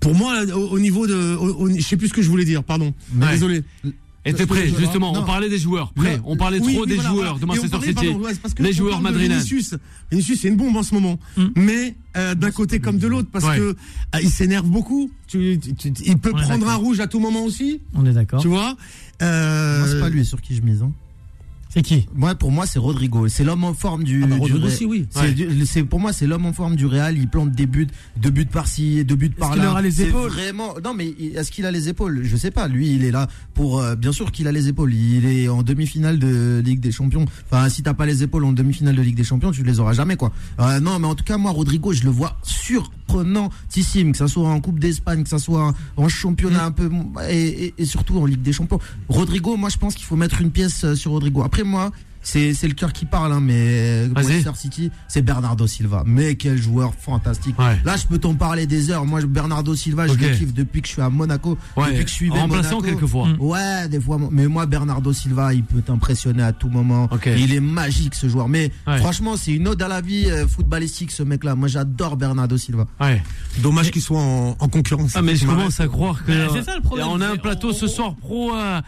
pour moi au, au niveau de, au- au- je sais plus ce que je voulais dire, pardon. Désolé. Et t'es Parce que prêt, justement. non. On parlait des joueurs. Prêt. Non, On parlait oui, trop oui, des voilà, joueurs voilà. de Manchester parlait, City. pardon, ouais, Les joueurs madrilènes. Vinicius, Vinicius, c'est une bombe en ce moment. Mm. Mais euh, d'un côté comme de l'autre, parce Ouais. que euh, il s'énerve beaucoup. Tu, tu- tu- il peut On prendre un rouge à tout moment aussi, On est d'accord. tu vois. Euh, Moi, c'est pas lui sur qui je mise. hein. C'est qui? Moi, pour moi, c'est Rodrigo. C'est l'homme en forme du. Ah bah, Rodrigo aussi, oui. C'est Ouais. pour moi, c'est l'homme en forme du Real. Il plante des buts, deux buts par-ci, deux buts par-là. qu'il aura les épaules? Vraiment. Non, mais est-ce qu'il a les épaules? Je sais pas. Lui, il est là pour. euh, bien sûr qu'il a les épaules. Il est en demi-finale de Ligue des Champions. Enfin, si t'as pas les épaules en demi-finale de Ligue des Champions, tu les auras jamais, quoi. Euh, non, mais en tout cas, moi, Rodrigo, je le vois surprenantissime, que ça soit en Coupe d'Espagne, que ça soit en championnat un peu et, et- et surtout en Ligue des Champions. Rodrigo, moi, je pense qu'il faut mettre une pièce euh, sur Rodrigo. Après, moi. C'est, c'est le cœur qui parle, hein, mais Vas-y. Manchester City, c'est Bernardo Silva. Mais quel joueur fantastique. Ouais. Là, je peux t'en parler des heures. Moi, Bernardo Silva, je le kiffe depuis que je suis à Monaco. Ouais. Depuis que je suis Remplaçant Monaco. quelquefois. Mm. Ouais, des fois. Mais moi, Bernardo Silva, il peut t'impressionner à tout moment. Il est magique, ce joueur. Mais Ouais. franchement, c'est une ode à la vie euh, footballistique, ce mec-là. Moi, j'adore Bernardo Silva. Ouais. Dommage qu'il soit en, en concurrence. Ah mais je commence à croire que c'est ça, le problème. on a un plateau on- ce soir pro euh,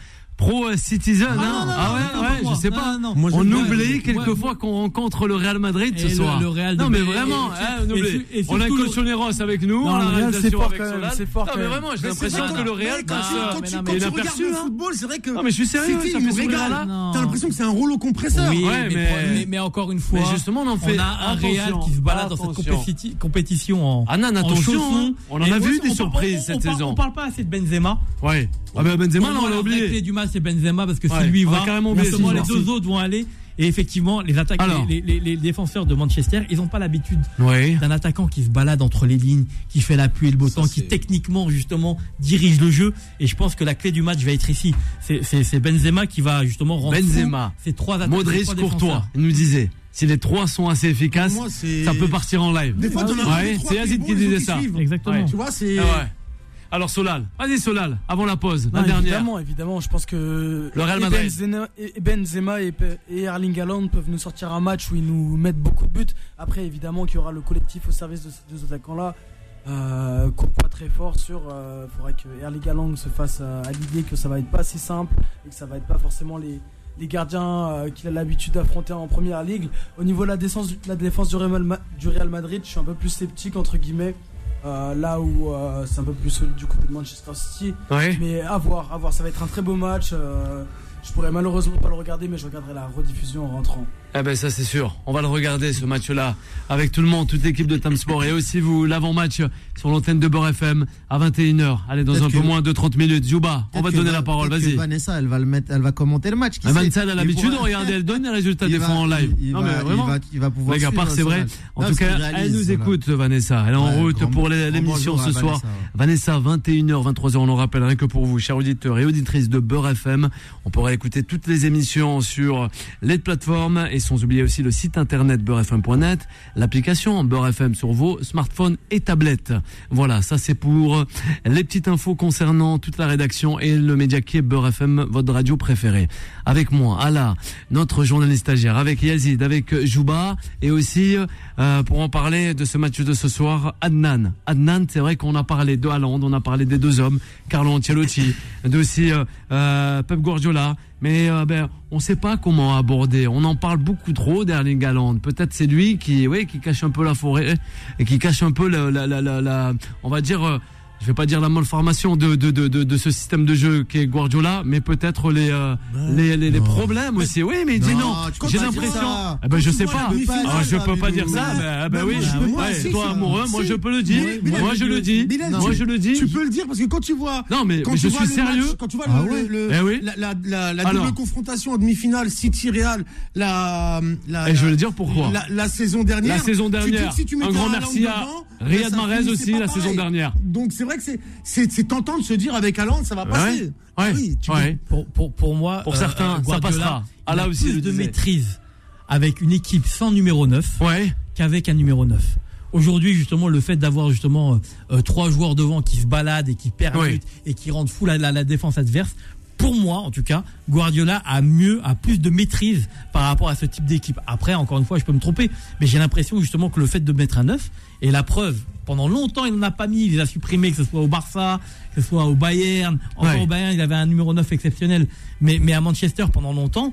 pro citizen, Ah, hein non, non, Ah ouais, non, ouais, non, je sais pas. non, non. Moi, on oublie ouais, quelquefois ouais. qu'on rencontre le Real Madrid ce le- soir. le Real non mais vraiment, et- hein, on et- oublie. et on a Cochoneros avec nous, Non, on a le la Real, réalisation c'est fort avec quand même, Solal. c'est fort Non mais vraiment, j'ai l'impression que le Real ouais, quand tu- regardes le hein. football, c'est vrai que Non mais je suis sérieux, ça sourire régale. T'as l'impression que c'est un rouleau compresseur. Oui, Ouais, mais, encore une fois, justement, on en fait on a un Real qui se balade dans cette compétition en, Ah non, en attention, hein. on en a vu des surprises cette saison. On parle pas assez de Benzema. Ouais. Ah ben Benzema, on l'a oublié. du match, c'est Benzema parce que Ouais, si lui on a va, carrément oublié justement, les deux autres vont aller. Et effectivement, les attaques, Alors. les, les- les défenseurs de Manchester, ils n'ont pas l'habitude Oui. d'un attaquant qui se balade entre les lignes, qui fait la pluie et le beau temps, qui techniquement justement dirige le jeu. Et je pense que la clé du match va être ici. C'est- Benzema qui va justement rendre Benzema, ces trois attaques. Modric, Courtois, il nous disait, si les trois sont assez efficaces, moi, ça peut partir en live. Des fois, Ouais, c'est Yazid qui disait ça. Exactement. Ouais. Tu vois, c'est. Ah ouais. Alors Solal, vas-y Solal, avant la pause, la dernière. Évidemment, évidemment, je pense que Le Real Madrid. Benzema, et Benzema et, Pe- et Erling Haaland peuvent nous sortir un match où ils nous mettent beaucoup de buts. Après, évidemment, qu'il y aura le collectif au service de ces deux attaquants-là. Euh, Courtois très fort sur. Il faudrait que Erling Haaland se fasse euh, à l'idée que ça va être pas si simple et que ça va être pas forcément les, les gardiens euh, qu'il a l'habitude d'affronter en première ligue. Au niveau de la défense, du- la défense du Real, Ma- du Real Madrid, je suis un peu plus sceptique entre guillemets. Euh, là où euh, c'est un peu plus solide du côté de Manchester City. Ouais. Mais à voir, à voir, ça va être un très beau match. euh, je pourrais malheureusement pas le regarder, mais je regarderai la rediffusion en rentrant. Eh ben ça c'est sûr, on va le regarder ce match-là avec tout le monde, toute l'équipe de Tam Sport et aussi vous l'avant-match sur l'antenne de Beurre FM à 21h. Allez dans un peu moins de 30 minutes. Juba, on va te donner la parole, vas-y. Vanessa, elle va le mettre, elle va commenter le match. qui sait. Vanessa elle a Il l'habitude de regarder, elle donne les résultats il des va- fois en live. il- il non va- mais il vraiment. va- il va pouvoir à part, c'est vrai. En Non, tout cas, elle nous écoute, Vanessa. Elle est en Ouais, route grand- pour les- l'émission ce soir. Vanessa, ouais. Vanessa, 21h, 23h, on le rappelle rien que pour vous, chers auditeurs et auditrices de Beurre FM. On pourra écouter toutes les émissions sur les plateformes et sans oublier aussi le site internet beurrefm.net, l'application Beurre FM sur vos smartphones et tablettes. Voilà, ça c'est pour les petites infos concernant toute la rédaction et le média qui est Beurre FM, votre radio préférée. Avec moi, Ala, notre journaliste stagiaire, avec Yazid, avec Jouba et aussi euh, pour en parler de ce match de ce soir, Adnan. Adnan, c'est vrai qu'on a parlé de Haaland, on a parlé des deux hommes, Carlo Ancelotti, de aussi euh, euh, Pep Guardiola, mais euh, ben on sait pas comment aborder. On en parle beaucoup trop d'Erling Haaland. Peut-être c'est lui qui, oui, qui cache un peu la forêt et qui cache un peu la, la, la, la, la- on va dire. Je vais pas dire la malformation de, de, de, de, de ce système de jeu qui est Guardiola, mais peut-être les, euh, les, les, les non. problèmes aussi. Oui, mais il dit non. J'ai l'impression. Eh ben, je sais pas. Ah, je peux pas dire ça. Mais- Ben, ben oui. Ouais, toi amoureux, moi je peux le dire. Moi je le dis. Moi tu- je le dis. Tu peux le dire parce que quand tu vois. Non mais, je suis sérieux. quand tu vois Ah Eh la, double confrontation en demi-finale City-Real, la, la, Et je la- le dire pourquoi. La, saison dernière. La saison dernière. Un grand merci à Riyad Mahrez aussi la saison dernière. Donc c'est vrai que c'est- tentant de se dire avec Haaland ça va passer. Ouais. Ah oui, tu peux- Ouais. Pour, pour, pour moi, Pour euh, certains, ça passera. il Ah, là a aussi, plus le de maîtrise avec une équipe sans numéro 9 Ouais. qu'avec un numéro 9. Aujourd'hui, justement, le fait d'avoir justement euh, euh, trois joueurs devant qui se baladent et qui perdent Oui. et qui rendent fou la, la, la défense adverse, pour moi, en tout cas, Guardiola a mieux, a plus de maîtrise par rapport à ce type d'équipe. Après, encore une fois, je peux me tromper, mais j'ai l'impression justement que le fait de mettre un 9 et la preuve, pendant longtemps, il n'en a pas mis, il les a supprimés, que ce soit au Barça, que ce soit au Bayern. Encore Ouais. au Bayern, il avait un numéro 9 exceptionnel, mais, mais à Manchester, pendant longtemps,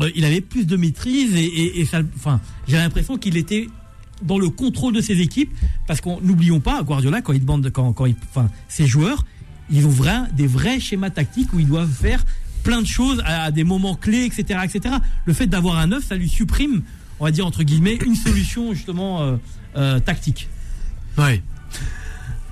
euh, il avait plus de maîtrise et, et, et ça, enfin, j'ai l'impression qu'il était dans le contrôle de ses équipes parce qu'on n'oublions pas Guardiola quand il demande quand, quand il, enfin, ses joueurs ils ont vrai, des vrais schémas tactiques où ils doivent faire plein de choses à, des moments clés etc etc le fait d'avoir un 9 ça lui supprime on va dire entre guillemets une solution justement euh, euh, tactique Ouais.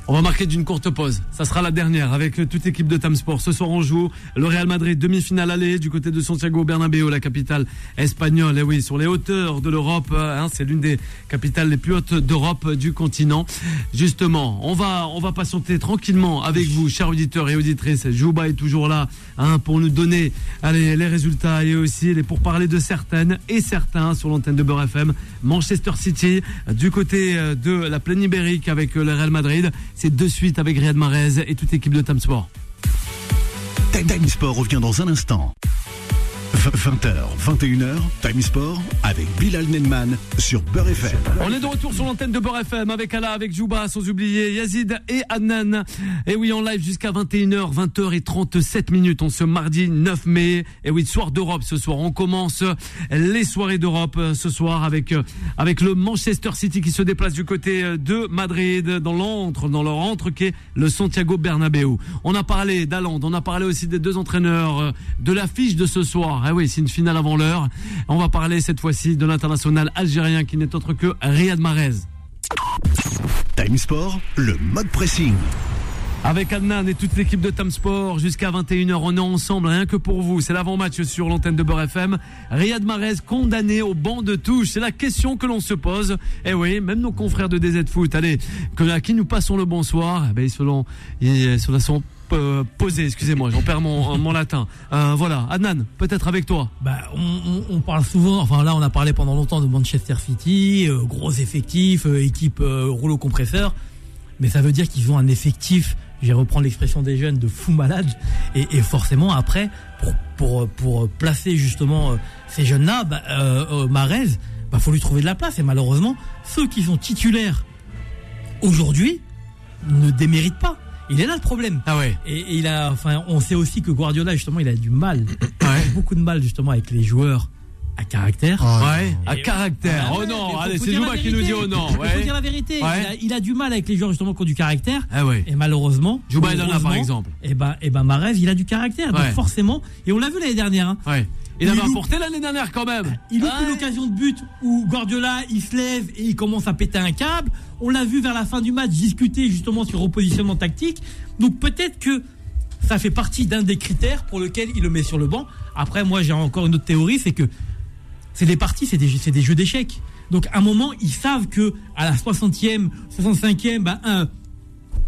On va marquer d'une courte pause. Ça sera la dernière avec toute l'équipe de Tam Sport. Ce soir, on joue le Real Madrid demi-finale aller du côté de Santiago Bernabéu, la capitale espagnole. Et oui, sur les hauteurs de l'Europe, hein, c'est l'une des capitales les plus hautes d'Europe du continent. Justement, on va on va patienter tranquillement avec vous, chers auditeurs et auditrices. Jouba est toujours là hein, pour nous donner les résultats et aussi les pour parler de certaines et certains sur l'antenne de Beurre FM. Manchester City du côté euh, de la plaine ibérique avec euh, le Real Madrid. C'est de suite avec Riyad Mahrez et toute l'équipe de Tam Sport. Time Sport revient dans un instant. 20h, 21h, Time Sport avec Bilal Nenman sur Beurre FM. On est de retour sur l'antenne de Beurre FM avec Allah, avec Jouba, sans oublier Yazid et Adnan. Et oui, en live jusqu'à 21h, 20h et 37 minutes. On ce mardi 9 mai. Et oui, soir d'Europe ce soir. On commence les soirées d'Europe ce soir avec, avec le Manchester City qui se déplace du côté de Madrid dans l'antre, dans leur antre qui est le Santiago Bernabéu. On a parlé d'Aland, on a parlé aussi des deux entraîneurs de l'affiche de ce soir. Oui, c'est une finale avant l'heure. On va parler cette fois-ci de l'international algérien qui n'est autre que Riyad Mahrez. Time Sport, le mode pressing. Avec Adnan et toute l'équipe de Time Sport jusqu'à 21h, on est ensemble rien que pour vous. C'est l'avant-match sur l'antenne de Beurre FM. Riyad Mahrez condamné au banc de touche. C'est la question que l'on se pose. Et eh oui, même nos confrères de DZ Foot, allez, à qui nous passons le bonsoir, eh ben, ils se ils se sont euh, excusez-moi, j'en perds mon, latin. Euh, voilà, Adnan, peut-être avec toi. Bah, on, parle souvent, enfin là on a parlé pendant longtemps de Manchester City, euh, gros effectif, équipe rouleau compresseur, mais ça veut dire qu'ils ont un effectif, je vais reprendre l'expression des jeunes, de fou malade, et, forcément après, pour, pour, pour placer justement ces jeunes-là, bah, Marez, bah, faut lui trouver de la place, et malheureusement, ceux qui sont titulaires aujourd'hui ne déméritent pas. Il est là le problème. Ah ouais. Et, il a, enfin, on sait aussi que Guardiola justement, il a du mal, beaucoup de mal justement avec les joueurs à caractère. ouais, à caractère. oh non, allez, c'est Jouba qui nous dit oh non. Il faut dire la vérité. Il, a, du mal avec les joueurs justement qui ont du caractère. Ah ouais. Et malheureusement, Jouba il en a par exemple. Et eh ben, et eh ben Marez, il a du caractère. Donc forcément, et on l'a vu l'année dernière. Hein. Il avait apporté l'année dernière quand même. Il a eu l'occasion de but où Guardiola il se lève et il commence à péter un câble. On l'a vu vers la fin du match discuter justement sur repositionnement tactique. Donc peut-être que ça fait partie d'un des critères pour lequel il le met sur le banc. Après, moi j'ai encore une autre théorie, c'est que c'est des parties, c'est des, des, jeux d'échecs. Donc à un moment, ils savent que à la 60e, 65e, bah, un,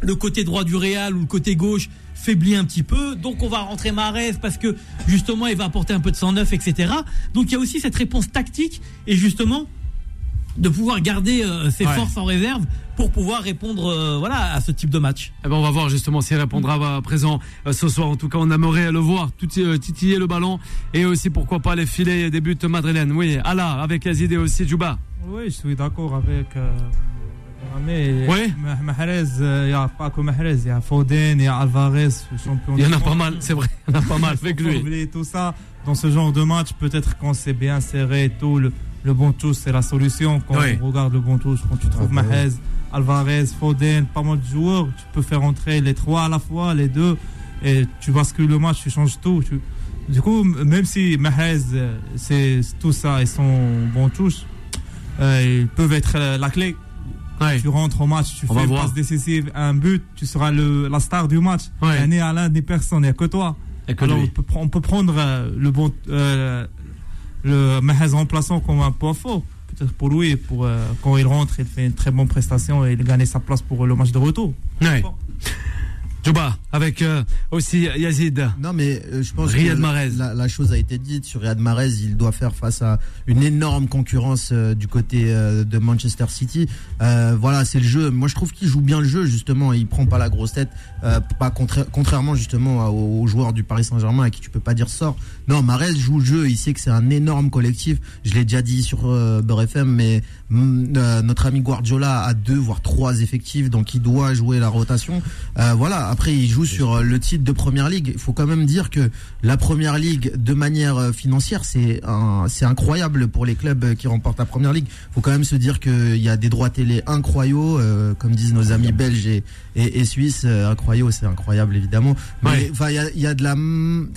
le côté droit du Real ou le côté gauche faiblit un petit peu. Donc on va rentrer Marez parce que justement il va apporter un peu de 109, etc. Donc il y a aussi cette réponse tactique et justement de pouvoir garder euh, ses forces en réserve pour pouvoir répondre euh, voilà à ce type de match. Eh ben on va voir justement s'il répondra à présent euh, ce soir. En tout cas, on aimerait le voir tout titiller le ballon et aussi pourquoi pas les filets des buts madrilènes. Oui, Allah avec Yazid et aussi Djouba. Oui, je suis d'accord avec oui. Mahrez, il n'y a pas que Mahrez, il y a Foden, il y a Alvarez, champion Il y en a pas mal, c'est vrai, il y en a pas mal avec lui. Tout ça, dans ce genre de match, peut-être quand c'est bien serré tout, le, le bon touche, c'est la solution. Quand on regarde le bon touche, quand tu trouves Mahrez, Alvarez, Foden, pas mal de joueurs, tu peux faire entrer les trois à la fois, les deux, et tu bascules le match, tu changes tout. Du coup, même si Mahrez, c'est tout ça et son bon touche, euh, ils peuvent être la clé tu rentres au match, tu fais une passe décisive, un but, tu seras le, la star du match. Il n'y a ni personne, il n'y a que toi. Alors on peut, prendre euh, le bon euh, le remplaçant comme un point fort. Peut-être pour lui, pour, euh, quand il rentre, il fait une très bonne prestation et il gagne sa place pour le match de retour. Jouba, avec euh, aussi Yazid. Non, mais euh, je pense Riyad que la, la, chose a été dite sur Riyad Mahrez. Il doit faire face à une énorme concurrence euh, du côté de Manchester City. voilà, c'est le jeu. Moi, je trouve qu'il joue bien le jeu, justement. Il prend pas la grosse tête. pas contrairement, justement, aux, joueurs du Paris Saint-Germain à qui tu peux pas dire sort. Non, Mahrez joue le jeu. Il sait que c'est un énorme collectif. Je l'ai déjà dit sur Beurre FM, mais mm, notre ami Guardiola a deux, voire trois effectifs, donc il doit jouer la rotation. voilà après, il joue sur euh, le titre de Première Ligue. Il faut quand même dire que la Première Ligue, de manière euh, financière, c'est c'est incroyable pour les clubs euh, qui remportent la Première Ligue. Il faut quand même se dire qu'il y a des droits télé incroyables, comme disent nos amis belges et, et, suisses. incroyable, c'est incroyable évidemment. Mais enfin, il y a, y a, de la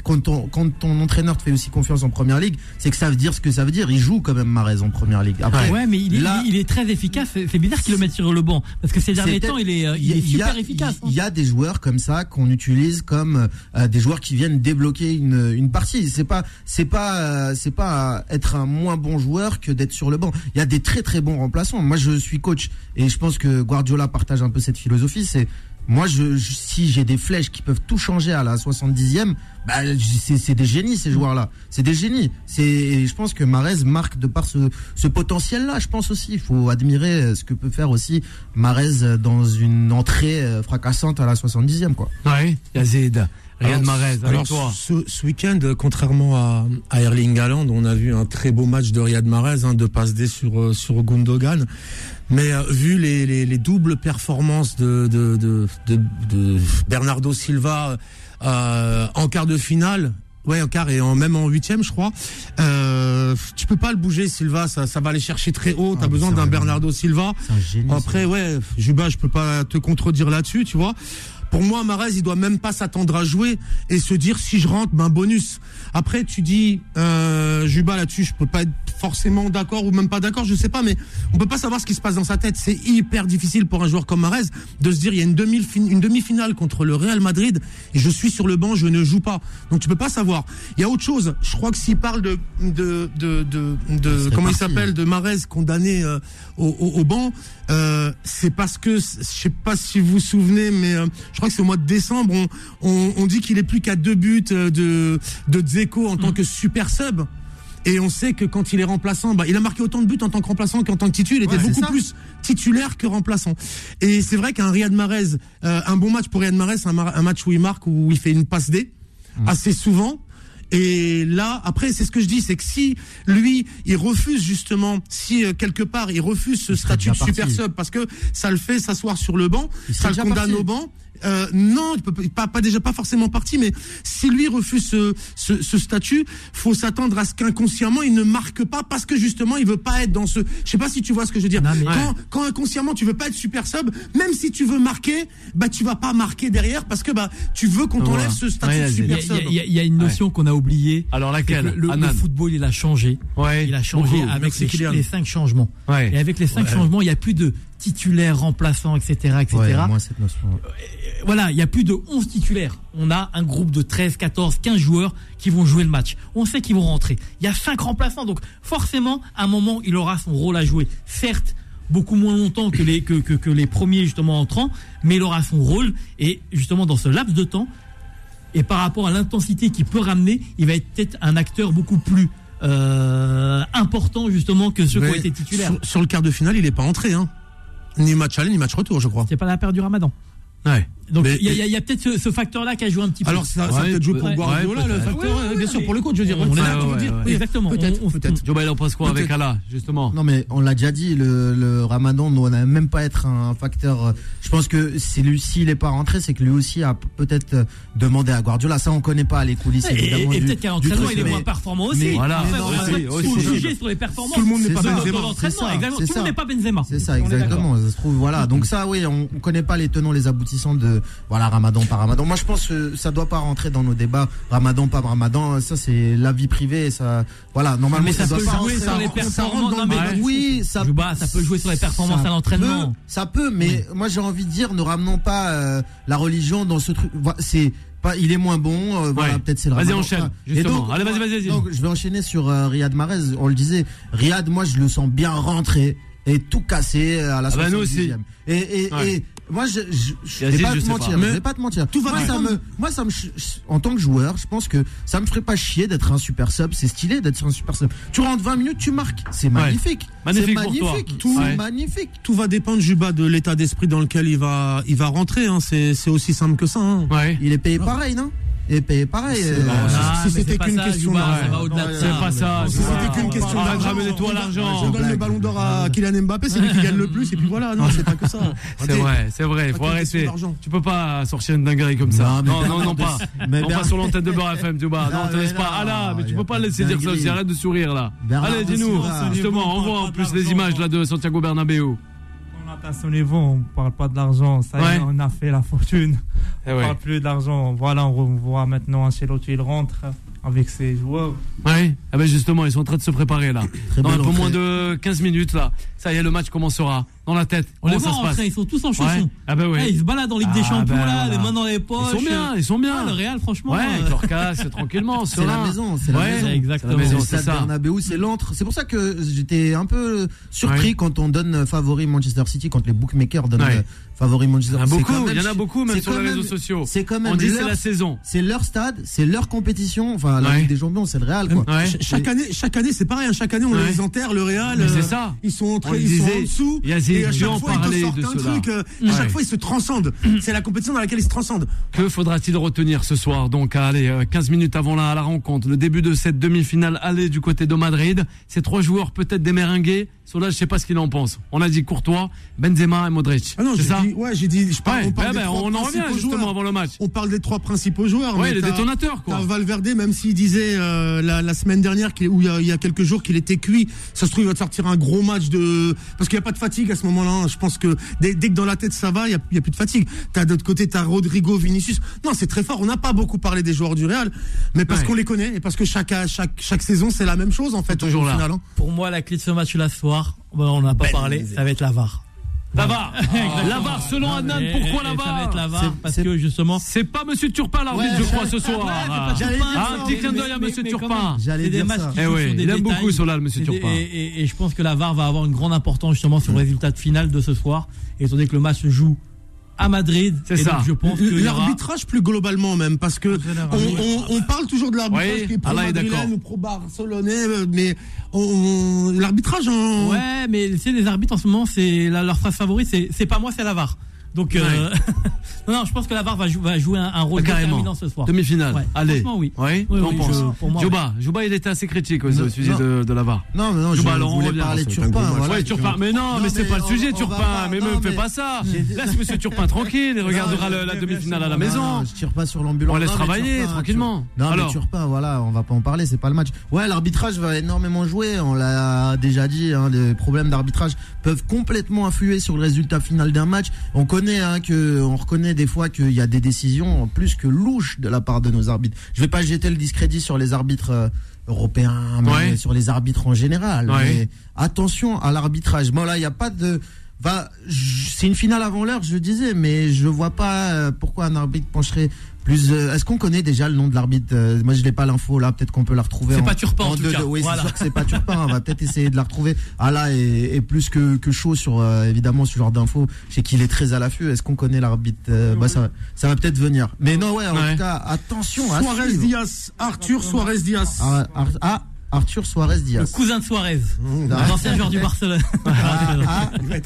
quand ton quand ton entraîneur te fait aussi confiance en Première Ligue, c'est que ça veut dire ce que ça veut dire. Il joue quand même Marez en Première Ligue. Après, ouais, mais il est, il est très efficace. C'est bizarre qu'il le mette sur le banc parce que ces derniers temps, il est, il est super efficace. Il y a des joueurs comme ça qu'on utilise comme euh, des joueurs qui viennent débloquer une, une partie. C'est pas c'est pas euh, c'est pas être un moins bon joueur que d'être sur le banc. Il y a des très très bons remplaçants. Moi je suis coach et je pense que Guardiola partage un peu cette philosophie. C'est moi, si j'ai des flèches qui peuvent tout changer à la 70e, bah, c'est des génies ces joueurs-là. C'est des génies. C'est, je pense que Marez marque de par ce, potentiel-là. Je pense aussi, il faut admirer ce que peut faire aussi Marez dans une entrée euh, fracassante à la 70e, quoi. Oui, Yazid. Riyad Mahrez, avec Alors, toi. ce, ce week-end, contrairement à, à Erling Haaland, on a vu un très beau match de Riyad Mahrez, hein, de passe D sur euh, sur Gundogan. Mais euh, vu les, les, les doubles performances de de, de, de, de Bernardo Silva euh, en quart de finale. Ouais, en quart et en, même en huitième, je crois. Euh, tu peux pas le bouger, Silva. Ça, ça va aller chercher très haut. T'as Ah, besoin d'un. Bernardo Silva. Un génie. Après, ouais, Juba, je peux pas te contredire là-dessus, tu vois. Pour moi, Marez, il doit même pas s'attendre à jouer et se dire si je rentre, ben bonus. Après, tu dis euh, Juba là-dessus, je peux pas être forcément d'accord ou même pas d'accord, je sais pas, mais on peut pas savoir ce qui se passe dans sa tête. C'est hyper difficile pour un joueur comme Marez de se dire il y a une demi une demi-finale contre le Real Madrid et je suis sur le banc, je ne joue pas. Donc tu peux pas savoir. Il y a autre chose. Je crois que s'il parle de de de de, de serait comment il s'appelle de Marez condamné euh, au, au, au banc, euh, c'est parce que je sais pas si vous vous souvenez, mais euh, je crois que c'est au mois de décembre, on, on, on dit qu'il est plus qu'à deux buts de de Dzeko en tant que super sub. Et on sait que quand il est remplaçant, bah, il a marqué autant de buts en tant que remplaçant qu'en tant que titulaire. Il était Ouais, beaucoup plus titulaire que remplaçant. Et c'est vrai qu'un Riyad Mahrez, euh, un bon match pour Riyad Mahrez, c'est un, un match où il marque, où il fait une passe D, Mm. assez souvent. Et là, après, c'est ce que je dis, c'est que si lui, il refuse justement, si euh, quelque part il refuse ce statut de super sub parce que ça le fait s'asseoir sur le banc, ça le condamne parti. au banc. Euh, non, il peut pas, pas déjà pas forcément parti, mais si lui refuse ce, ce, ce statut, faut s'attendre à ce qu'inconsciemment il ne marque pas parce que justement il veut pas être dans ce. Je sais pas si tu vois ce que je veux dire. Non, mais- quand, quand inconsciemment tu veux pas être super sub, même si tu veux marquer, bah tu vas pas marquer derrière parce que bah tu veux qu'on Voilà. t'enlève ce statut Ouais, de y, super a, sub. il y a- il y a une notion qu'on a oubliée. Alors laquelle le, football, il a changé. Ouais. Il a changé Beaucoup. avec les, les cinq changements. Ouais. Et avec les cinq Ouais. changements, il n'y a plus de titulaires, remplaçants, etc. etc. Ouais, moi, cette notion. voilà, il y a plus de 11 titulaires. On a un groupe de 13, 14, 15 joueurs qui vont jouer le match. On sait qu'ils vont rentrer. Il y a 5 remplaçants, donc forcément, à un moment, il aura son rôle à jouer. Certes, beaucoup moins longtemps que les, que, que, que les premiers justement entrants, mais il aura son rôle. Et justement, dans ce laps de temps, et par rapport à l'intensité qu'il peut ramener, il va être peut-être un acteur beaucoup plus euh, important justement que ceux qui ont été titulaires. Sur, sur le quart de finale, il est pas entré, hein. Ni match aller, ni match retour, je crois. C'est pas la période du Ramadan. Ouais. Donc il y a, il y a- a peut-être ce, ce facteur-là qui a joué un petit peu. Alors ça, ça a Ouais, peut-être joué pour ouais, Guardiola, ouais, le facteur, Ouais, ouais, bien sûr, pour le coach, je veux dire. On Ouais, est ouais, ouais. Oui, Exactement. Peut-être, On- on- peut-être. Joe on passe quoi avec. Allah, justement Non mais on l'a déjà dit, le, le Ramadan ne doit même pas être un facteur. euh, Je pense que si lui s'il est pas rentré, c'est que lui aussi a peut-être euh, demandé à Guardiola. Ça on connaît pas les coulisses Et, évidemment. et du- peut-être qu'à du l'entraînement, il est mais- moins performant aussi. Voilà. Tout juger sur les performances. Tout le monde n'est C'est pas Benzema. c'est c'est Tout le monde ça. n'est pas Benzema. C'est ça, exactement. Ça se trouve, voilà. Donc ça, oui, on, on connaît pas les tenants, les aboutissants de voilà Ramadan par Ramadan. Moi, je pense que ça doit pas rentrer dans nos débats. Ramadan pas Ramadan, ça c'est la vie privée. Ça, voilà. Normalement, Mais ça doit peut pas jouer rentrer sur les ça performances. Non, mais ouais. oui, ça. Jouba, ça peut jouer sur les performances ça à l'entraînement. peut- Ça peut, mais moi j'ai envie de dire, ne ramenons pas euh, la religion dans ce truc. C'est pas, il est moins bon. euh, voilà, peut-être c'est le Vas-y, enchaîne, Et justement. Allez, vas-y, vas-y, vas-y. Donc, je vais enchaîner sur euh, Riyad Mahrez. On le disait, Riyad, moi, je le sens bien rentré et tout cassé à la Ah bah, nous 70e. aussi. Et, et, Ouais. et moi, je, je, je vais pas je te mentir. pas. Je Mais vais pas te mentir. tout va moi, ça dépendre. me, moi, ça me, en tant que joueur, je pense que ça me ferait pas chier d'être un super sub. C'est stylé d'être un super sub. Tu rentres 20 minutes, tu marques. C'est magnifique. Magnifique C'est pour toi. magnifique. Tout- C'est Ouais. magnifique. Tout va dépendre, Juba, de l'état d'esprit dans lequel il va, il va rentrer. Hein. C'est, c'est aussi simple que ça. Hein. Ouais. Il est payé pareil, non? Est payé pareil. euh, Ah, si mais c'était qu'une question C'est pas ça. Si c'était qu'une question d'argent, on- l'argent. On donne le ballon d'or à Kylian Mbappé, c'est lui qui gagne le plus, et puis voilà. Non, c'est pas que ça. C'est vrai, c'est vrai, il faut arrêter. Tu peux pas sortir une dinguerie comme ça. Non, Non, non, pas. Non, pas sur l'antenne de Beurre FM, tu vois. Non, te laisse pas. Ah là, mais tu peux pas laisser dire ça aussi. Arrête de sourire là. Allez, dis-nous, justement, on voit en plus les images là de Santiago Bernabéu. On atteint ce niveau, on parle pas de l'argent. Ça y Ouais. est, on a fait la fortune. Eh On ouais. parle plus d'argent. Voilà, on voit maintenant Ancelotti, il rentre avec ses joueurs. Ouais. Ah ben justement, ils sont en train de se préparer là. Très Dans un belle peu entrée. moins de 15 minutes là. Ça y est, le match commencera. Dans la tête. On les voit passe rentrer, ils sont tous en Ouais. chaussons. Ah ben Ouais, ouais. ils se baladent en Ligue des Ah, Champions ben là, voilà. les mains dans les poches. Ils sont bien, ils sont bien. Ah, le Real, franchement. Ouais, euh, casque, tranquillement. C'est la maison, c'est la Ouais, maison. exactement. C'est la maison, le c'est stade ça. Bernabeu, c'est l'antre. C'est pour ça que j'étais un peu surpris Ouais. quand on donne favori Manchester City, quand les bookmakers donnent Ouais. euh, favori Manchester Il y en a C'est beaucoup, il y en a beaucoup même c'est sur les réseaux sociaux. C'est quand même On dit c'est la saison. c'est leur stade, c'est leur compétition. Enfin, la Ligue des Champions, c'est le Real, quoi. Chaque année, chaque année, c'est pareil. Hein. Chaque année, on les enterre. Le Real, c'est euh, ça. Ils sont, très, ils sont en dessous. Et à chaque fois, ils te sortent un truc. Euh, à chaque fois, ils se transcendent. C'est la compétition dans laquelle ils se transcendent. Que faudra-t-il retenir ce soir Donc, allez, 15 minutes avant la, la rencontre, le début de cette demi-finale, aller du côté de Madrid. Ces trois joueurs peut-être des Sola, je sais pas ce qu'il en pense. On a dit Courtois, Benzema et Modric. Ah non, c'est ça dit, Ouais, j'ai dit. Je parle, ouais, on parle ben, on en revient justement avant le match. On parle des trois principaux joueurs. Ouais, les détonateurs quoi. Valverde, même s'il disait euh, la, la, semaine dernière, où il y, a, il y, a, quelques jours qu'il était cuit, ça se trouve il va te sortir un gros match de parce qu'il n'y a pas de fatigue à ce moment-là. Hein. Je pense que dès, dès, que dans la tête ça va, il y a, il y a plus de fatigue. T'as d'autre côté t'as Rodrigo, Vinicius. Non, c'est très fort. On n'a pas beaucoup parlé des joueurs du Real, mais parce qu'on les connaît et parce que chaque chaque chaque saison c'est la même chose en fait. Toujours là. Final, hein. Pour moi, la clé de ce match-là ce soir, on n'a pas ben, parlé, ça va être la VAR. La VAR, la VAR selon Adnan, pourquoi la VAR Ça va être la VAR parce que justement. C'est pas Monsieur Turpin l'arbitre, je crois, ce soir. Ah, un petit clin d'œil à Monsieur Turpin. J'allais dire ça. Eh oui, il aime beaucoup Solal, Monsieur Turpin. Et, je pense que la VAR va avoir une grande importance justement sur le résultat final de ce soir, étant donné que le match se joue à Madrid. C'est ça. je pense l'arbitrage plus globalement même parce que on, on, on, parle toujours de l'arbitrage oui, qui est pro madrilène ou pro barcelonais, mais l'arbitrage. En... Ouais, mais c'est les arbitres en ce moment, c'est leur phrase favorite, c'est pas moi, c'est la VAR. Donc, euh, non, non, je pense que la VAR va, va jouer un, un rôle Carrément. déterminant ce soir. Demi-finale. Ouais. Allez. oui. Oui, oui, oui pense. Je, pour moi, il était assez critique au sujet de, de, la VAR. Non, mais non, Jouba, je voulais parler de Turpin. Voilà, ouais, Turpin. Mais non, mais c'est pas le sujet, Turpin. Mais me fais pas ça. Laisse Monsieur Turpin tranquille. Il regardera la demi-finale à la maison. Je tire pas sur l'ambulance. On laisse travailler tranquillement. Non, mais Turpin, voilà, on va pas en parler. C'est pas le match. Ouais, l'arbitrage va énormément jouer. On l'a déjà dit. Hein, les problèmes d'arbitrage peuvent complètement influer sur le résultat final d'un match. On connaît hein, que, on reconnaît des fois qu'il y a des décisions plus que louches de la part de nos arbitres. Je vais pas jeter le discrédit sur les arbitres euh, européens, mais ouais. sur les arbitres en général. Ouais. Mais attention à l'arbitrage. Bon là, il n'y a pas de c'est une finale avant l'heure, je disais, mais je vois pas euh, pourquoi un arbitre pencherait plus. Euh, Est-ce qu'on connaît déjà le nom de l'arbitre euh, Moi, je n'ai pas l'info là. Peut-être qu'on peut la retrouver. C'est pas Turpin en, en tout deux, cas. Oui, voilà. c'est sûr que c'est pas Turpin. On va peut-être essayer de la retrouver. Ah là, est, est plus que, que chaud sur euh, évidemment ce genre d'infos. Je sais qu'il est très à l'affût. Est-ce qu'on connaît l'arbitre euh, bah, ça, ça va peut-être venir. Mais non, ouais. En Ouais. tout cas, attention. Suarez Diaz, Arthur Suarez Diaz. Ah, Ar- ah, Arthur Suarez Le Diaz. cousin de Suarez, Non. l'ancien joueur du Barcelone. Ah, ah, ah, ouais.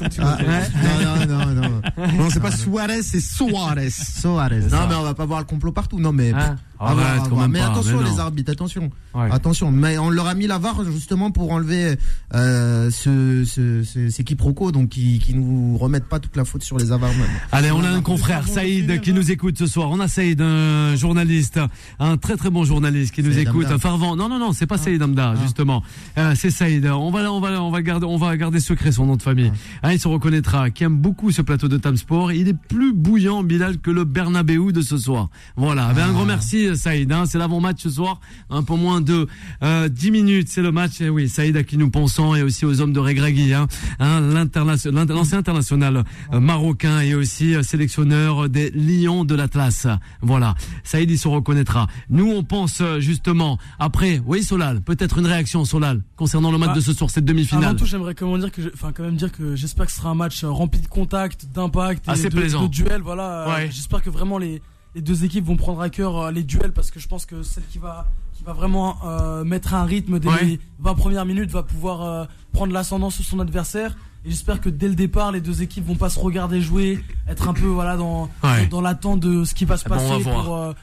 non, non, non, non. Non, c'est pas Suarez, c'est Suarez. Suarez. Non, mais on va pas voir le complot partout. Non, mais. Hein à quand voir. même mais pas, attention mais les arbitres, attention, Ouais. attention. Mais on leur a mis la VAR justement pour enlever euh, ce, ce, ce- ces quiproquos, donc qui, qui nous remettent pas toute la faute sur les avars même. Allez, on a un confrère, Saïd, qui nous écoute ce soir. On a Saïd, un journaliste, un très très bon journaliste qui nous écoute, un fervent. Non, non, non, c'est pas Saïd Hamda, justement. Euh, c'est Saïd. On va, on va, on va garder, on va garder secret son nom de famille. Hein, il se reconnaîtra, qui aime beaucoup ce plateau de Tam Sport. Il est plus bouillant, Bilal, que le Bernabeu de ce soir. Voilà. Ben, un grand merci, Saïd. Hein. C'est l'avant-match ce soir. Un peu moins de euh, 10 minutes, c'est le match. Et oui, Saïd à qui nous pensons et aussi aux hommes de Regragui, hein. Hein, l'ancien international euh, marocain et aussi euh, sélectionneur des Lions de l'Atlas. Voilà. Saïd, il se reconnaîtra. Nous, on pense euh, justement après. Oui, Solal. Peut-être une réaction, Solal, concernant le match Bah, de ce soir, cette Avant demi-finale. tout, j'aimerais comment dire que, je- enfin, quand même dire que j'espère que ce sera un match euh, rempli de contacts, d'impact, et Assez de, plaisant. de duels. Voilà. Ouais. J'espère que vraiment les, les deux équipes vont prendre à cœur euh, les duels parce que je pense que celle qui va, qui va vraiment euh, mettre un rythme dès Ouais. les 20 premières minutes va pouvoir euh, prendre l'ascendant sur son adversaire. Et j'espère que dès le départ, les deux équipes vont pas se regarder jouer, être un peu voilà dans Ouais. dans l'attente de ce qui va se bon, on passer pour,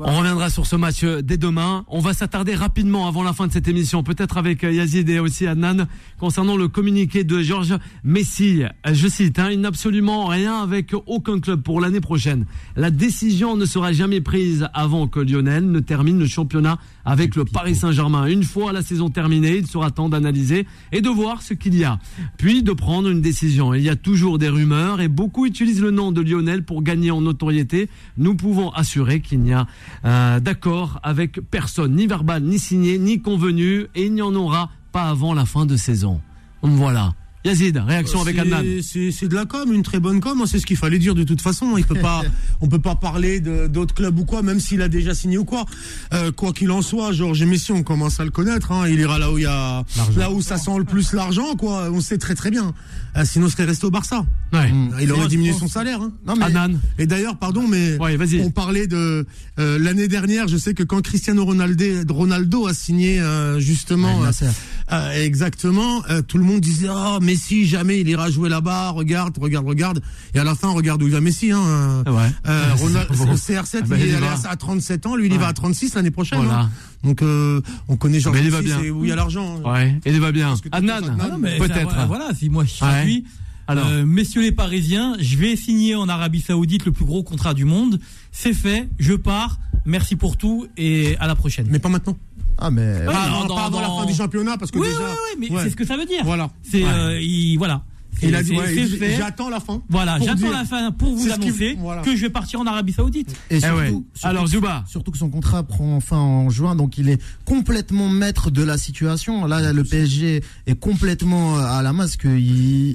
On reviendra sur ce match euh, dès demain. On va s'attarder rapidement avant la fin de cette émission, peut-être avec euh, Yazid et aussi Adnan, concernant le communiqué de Georges Messi. Euh, Je cite, hein, il n'a absolument rien avec aucun club pour l'année prochaine. La décision ne sera jamais prise avant que Lionel ne termine le championnat avec le Paris Saint-Germain. Une fois la saison terminée, il sera temps d'analyser et de voir ce qu'il y a, puis de prendre une décision. Il y a toujours des rumeurs et beaucoup utilisent le nom de Lionel pour gagner en notoriété. Nous pouvons assurer qu'il n'y a euh, d'accord avec personne, ni verbal, ni signé, ni convenu, et il n'y en aura pas avant la fin de saison. Voilà. Yazid, réaction avec C'est- Adnan. C'est de la com, une très bonne com. hein, C'est ce qu'il fallait dire de toute façon. Il peut pas, on peut pas parler d'autres clubs ou quoi, même s'il a déjà signé ou quoi. Euh, quoi qu'il en soit, Georges Messi, on commence à le connaître. Hein, il ira là où il y a, là où ça sent le plus l'argent, quoi. On sait très très bien. Euh, sinon, il serait resté au Barça. Ouais. Mm. Il aurait diminué son salaire. Hein. Non, mais Anan. Et d'ailleurs, pardon, mais Ouais, on parlait de euh, l'année dernière. Je sais que quand Cristiano Ronaldo, a signé euh, justement, euh, euh, exactement, euh, tout le monde disait oh Messi jamais il ira jouer là-bas. Regarde, regarde, regarde. Et à la fin, regarde où il va Messi. Hein, ouais. euh, Ronald- Bon. au CR7, Ah bah, il est allé à, à 37 ans. Lui, il y va à 36 l'année prochaine. Voilà. hein. Donc, euh, on connaît va Messi, bien. c'est où il y a l'argent. hein. Ouais, et il va bien. Adnan, Ah peut-être. Voilà, si moi je Ouais. traduis. Alors. Euh, messieurs les Parisiens, je vais signer en Arabie Saoudite le plus gros contrat du monde. C'est fait, je pars. Merci pour tout et à la prochaine. Mais pas maintenant. Ah, mais. Ouais, Pas, non, avant- dans- pas avant la fin du championnat, parce que oui, déjà. oui, oui, mais ouais. c'est ce que ça veut dire. Voilà. C'est, Ouais. euh, il, voilà. Il a dit, ouais, j'attends la fin. Voilà, j'attends la fin pour vous annoncer voilà. que je vais partir en Arabie Saoudite. Et Eh surtout, ouais. surtout Alors, que- Zuba. Surtout que son contrat prend fin en juin, donc il est complètement maître de la situation. Là, le PSG est complètement à la masse, que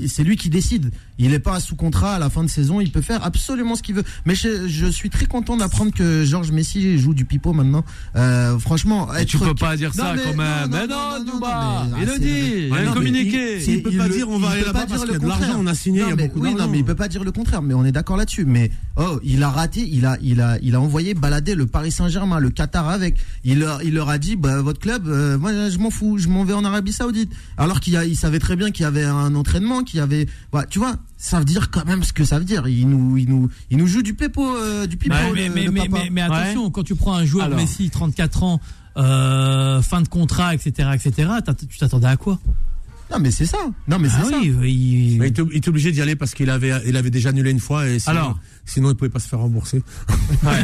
c'est lui qui décide. Il n'est pas sous contrat à la fin de saison, il peut faire absolument ce qu'il veut. Mais je, je suis très content d'apprendre que Georges Messi joue du pipeau maintenant. Euh, franchement, tu peux pas dire Non, ça mais- quand même. non, Mais non, mais- Il le dit. Il a communiqué. il- peut pas dire on va aller là-bas parce qu'il y a de l'argent, on a signé, Non, il y a mais- beaucoup Oui, non, d'argent. mais il peut pas dire le contraire. Mais on est d'accord là-dessus. Mais oh, il a raté. Il a, il a, il a envoyé balader le Paris Saint-Germain, le Qatar avec. Il leur, il leur a dit, bah, votre club, euh, moi, je m'en fous, je m'en vais en Arabie Saoudite. Alors qu'il a, il savait très bien qu'il y avait un entraînement, qu'il y avait, ouais, tu vois, ça veut dire quand même ce que ça veut dire. Il nous, il nous, il nous joue du pépo, euh, du mais, le- mais, mais, le mais, papa. mais- mais attention, quand tu prends un joueur Alors. Messi, 34 ans, euh, fin de contrat, etc., etc., tu t'attendais à quoi? Non, mais c'est ça. Non, mais c'est Ah ça. oui, il- Mais il était- il était obligé d'y aller parce qu'il avait, il avait déjà annulé une fois et sinon, Alors. sinon il pouvait pas se faire rembourser. Ouais.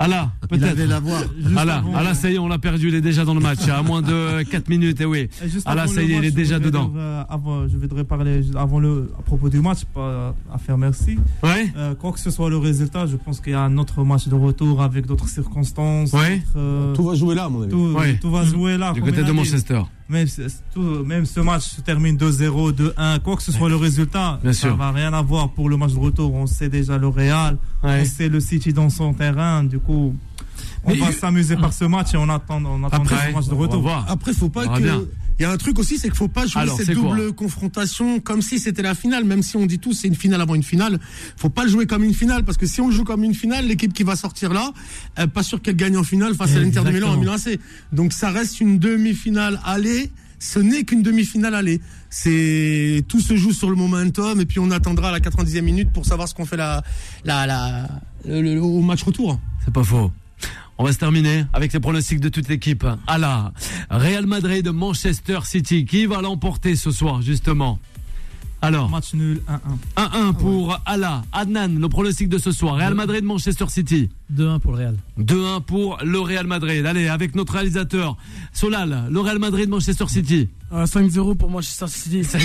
Ah avait peut-être. la voix. Ah là, avant- ah là, ça y est, on l'a perdu. Il est déjà dans le match. À moins de 4 minutes. Et oui. Juste Ah avant ça y est, il est déjà dedans. dire, euh, avant, je voudrais parler avant le, à propos du match, pas à faire merci. Ouais. Euh, quoi que ce soit le résultat, je pense qu'il y a un autre match de retour avec d'autres circonstances. Ouais. euh, Tout va jouer là, mon avis. tout, Ouais. tout va jouer là. Du côté de dit. Même, tout- même ce match se termine 2-0, 2-1, quoi que ce soit le résultat, Bien ça sûr. va rien avoir pour le match de retour. On sait déjà le Real, Ouais. on sait le City dans son terrain, du coup, on Mais- va s'amuser par ce match et on attend, on attend Après, le match de retour. Après, faut pas que. bien. Il y a un truc aussi, c'est qu'il faut pas jouer Alors, cette double confrontation comme si c'était la finale. Même si on dit tous c'est une finale avant une finale, faut pas le jouer comme une finale parce que si on le joue comme une finale, l'équipe qui va sortir là, pas sûr qu'elle gagne en finale face à l'Inter de Milan en. Milan AC. Donc ça reste une demi-finale aller. Ce n'est qu'une demi-finale aller. C'est tout se joue sur le momentum et puis on attendra à la 90e minute pour savoir ce qu'on fait la, la, la, le- le- au match retour. C'est pas faux. On va se terminer avec les pronostics de toute l'équipe. À la Real Madrid, Manchester City. Qui va l'emporter ce soir, justement Alors, Match nul, 1-1. 1-1 pour Ala. Adnan, le pronostic de ce soir. Real Madrid, Manchester City. 2-1 pour le Real. 2-1 pour le Real Madrid. Allez, avec notre réalisateur, Solal, le Real Madrid, Manchester City. Euh, 5-0 pour Manchester City.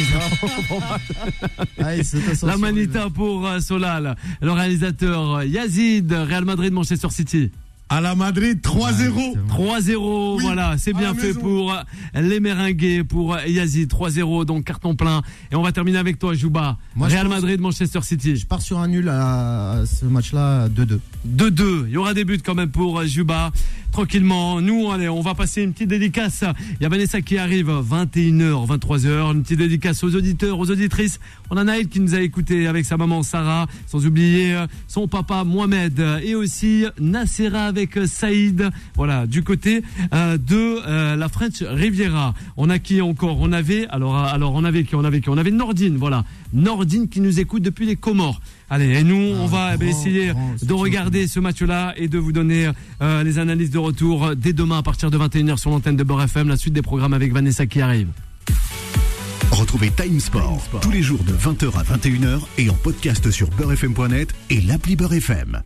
Ah, c'est ta La censure, manita pour euh, Solal. Le réalisateur euh, Yazid, Real Madrid, Manchester City. À la Madrid, 3-0. 3-0, Oui, voilà, c'est bien fait maison. pour les Meringues, pour Yazid, 3-0, donc carton plein. Et on va terminer avec toi, Jouba. Moi, je Real Madrid, Manchester City. Je pars sur un nul à ce match-là, 2-2. 2-2. Il y aura des buts quand même pour Juba. Tranquillement. Nous, allez, on va passer une petite dédicace. Il y a Vanessa qui arrive 21h, 23h. Une petite dédicace aux auditeurs, aux auditrices. On a une qui nous a écouté avec sa maman Sarah. Sans oublier euh, son papa Mohamed. Et aussi Nassera avec euh, Saïd. Voilà, du côté euh, de euh, la French Riviera. On a qui encore? On avait, alors, euh, alors on avait qui? On avait qui? On avait Nordine, voilà. Nordine qui nous écoute depuis les Comores. Allez, et nous, on va ben, grand, essayer grand de regarder ce match-là et de vous donner euh, les analyses de retour dès demain à partir de 21h sur l'antenne de Beurre FM, la suite des programmes avec Vanessa qui arrive. Retrouvez Time Sport, tous les jours de 20h à 21h et en podcast sur beurrefm.net et l'appli Beurre FM.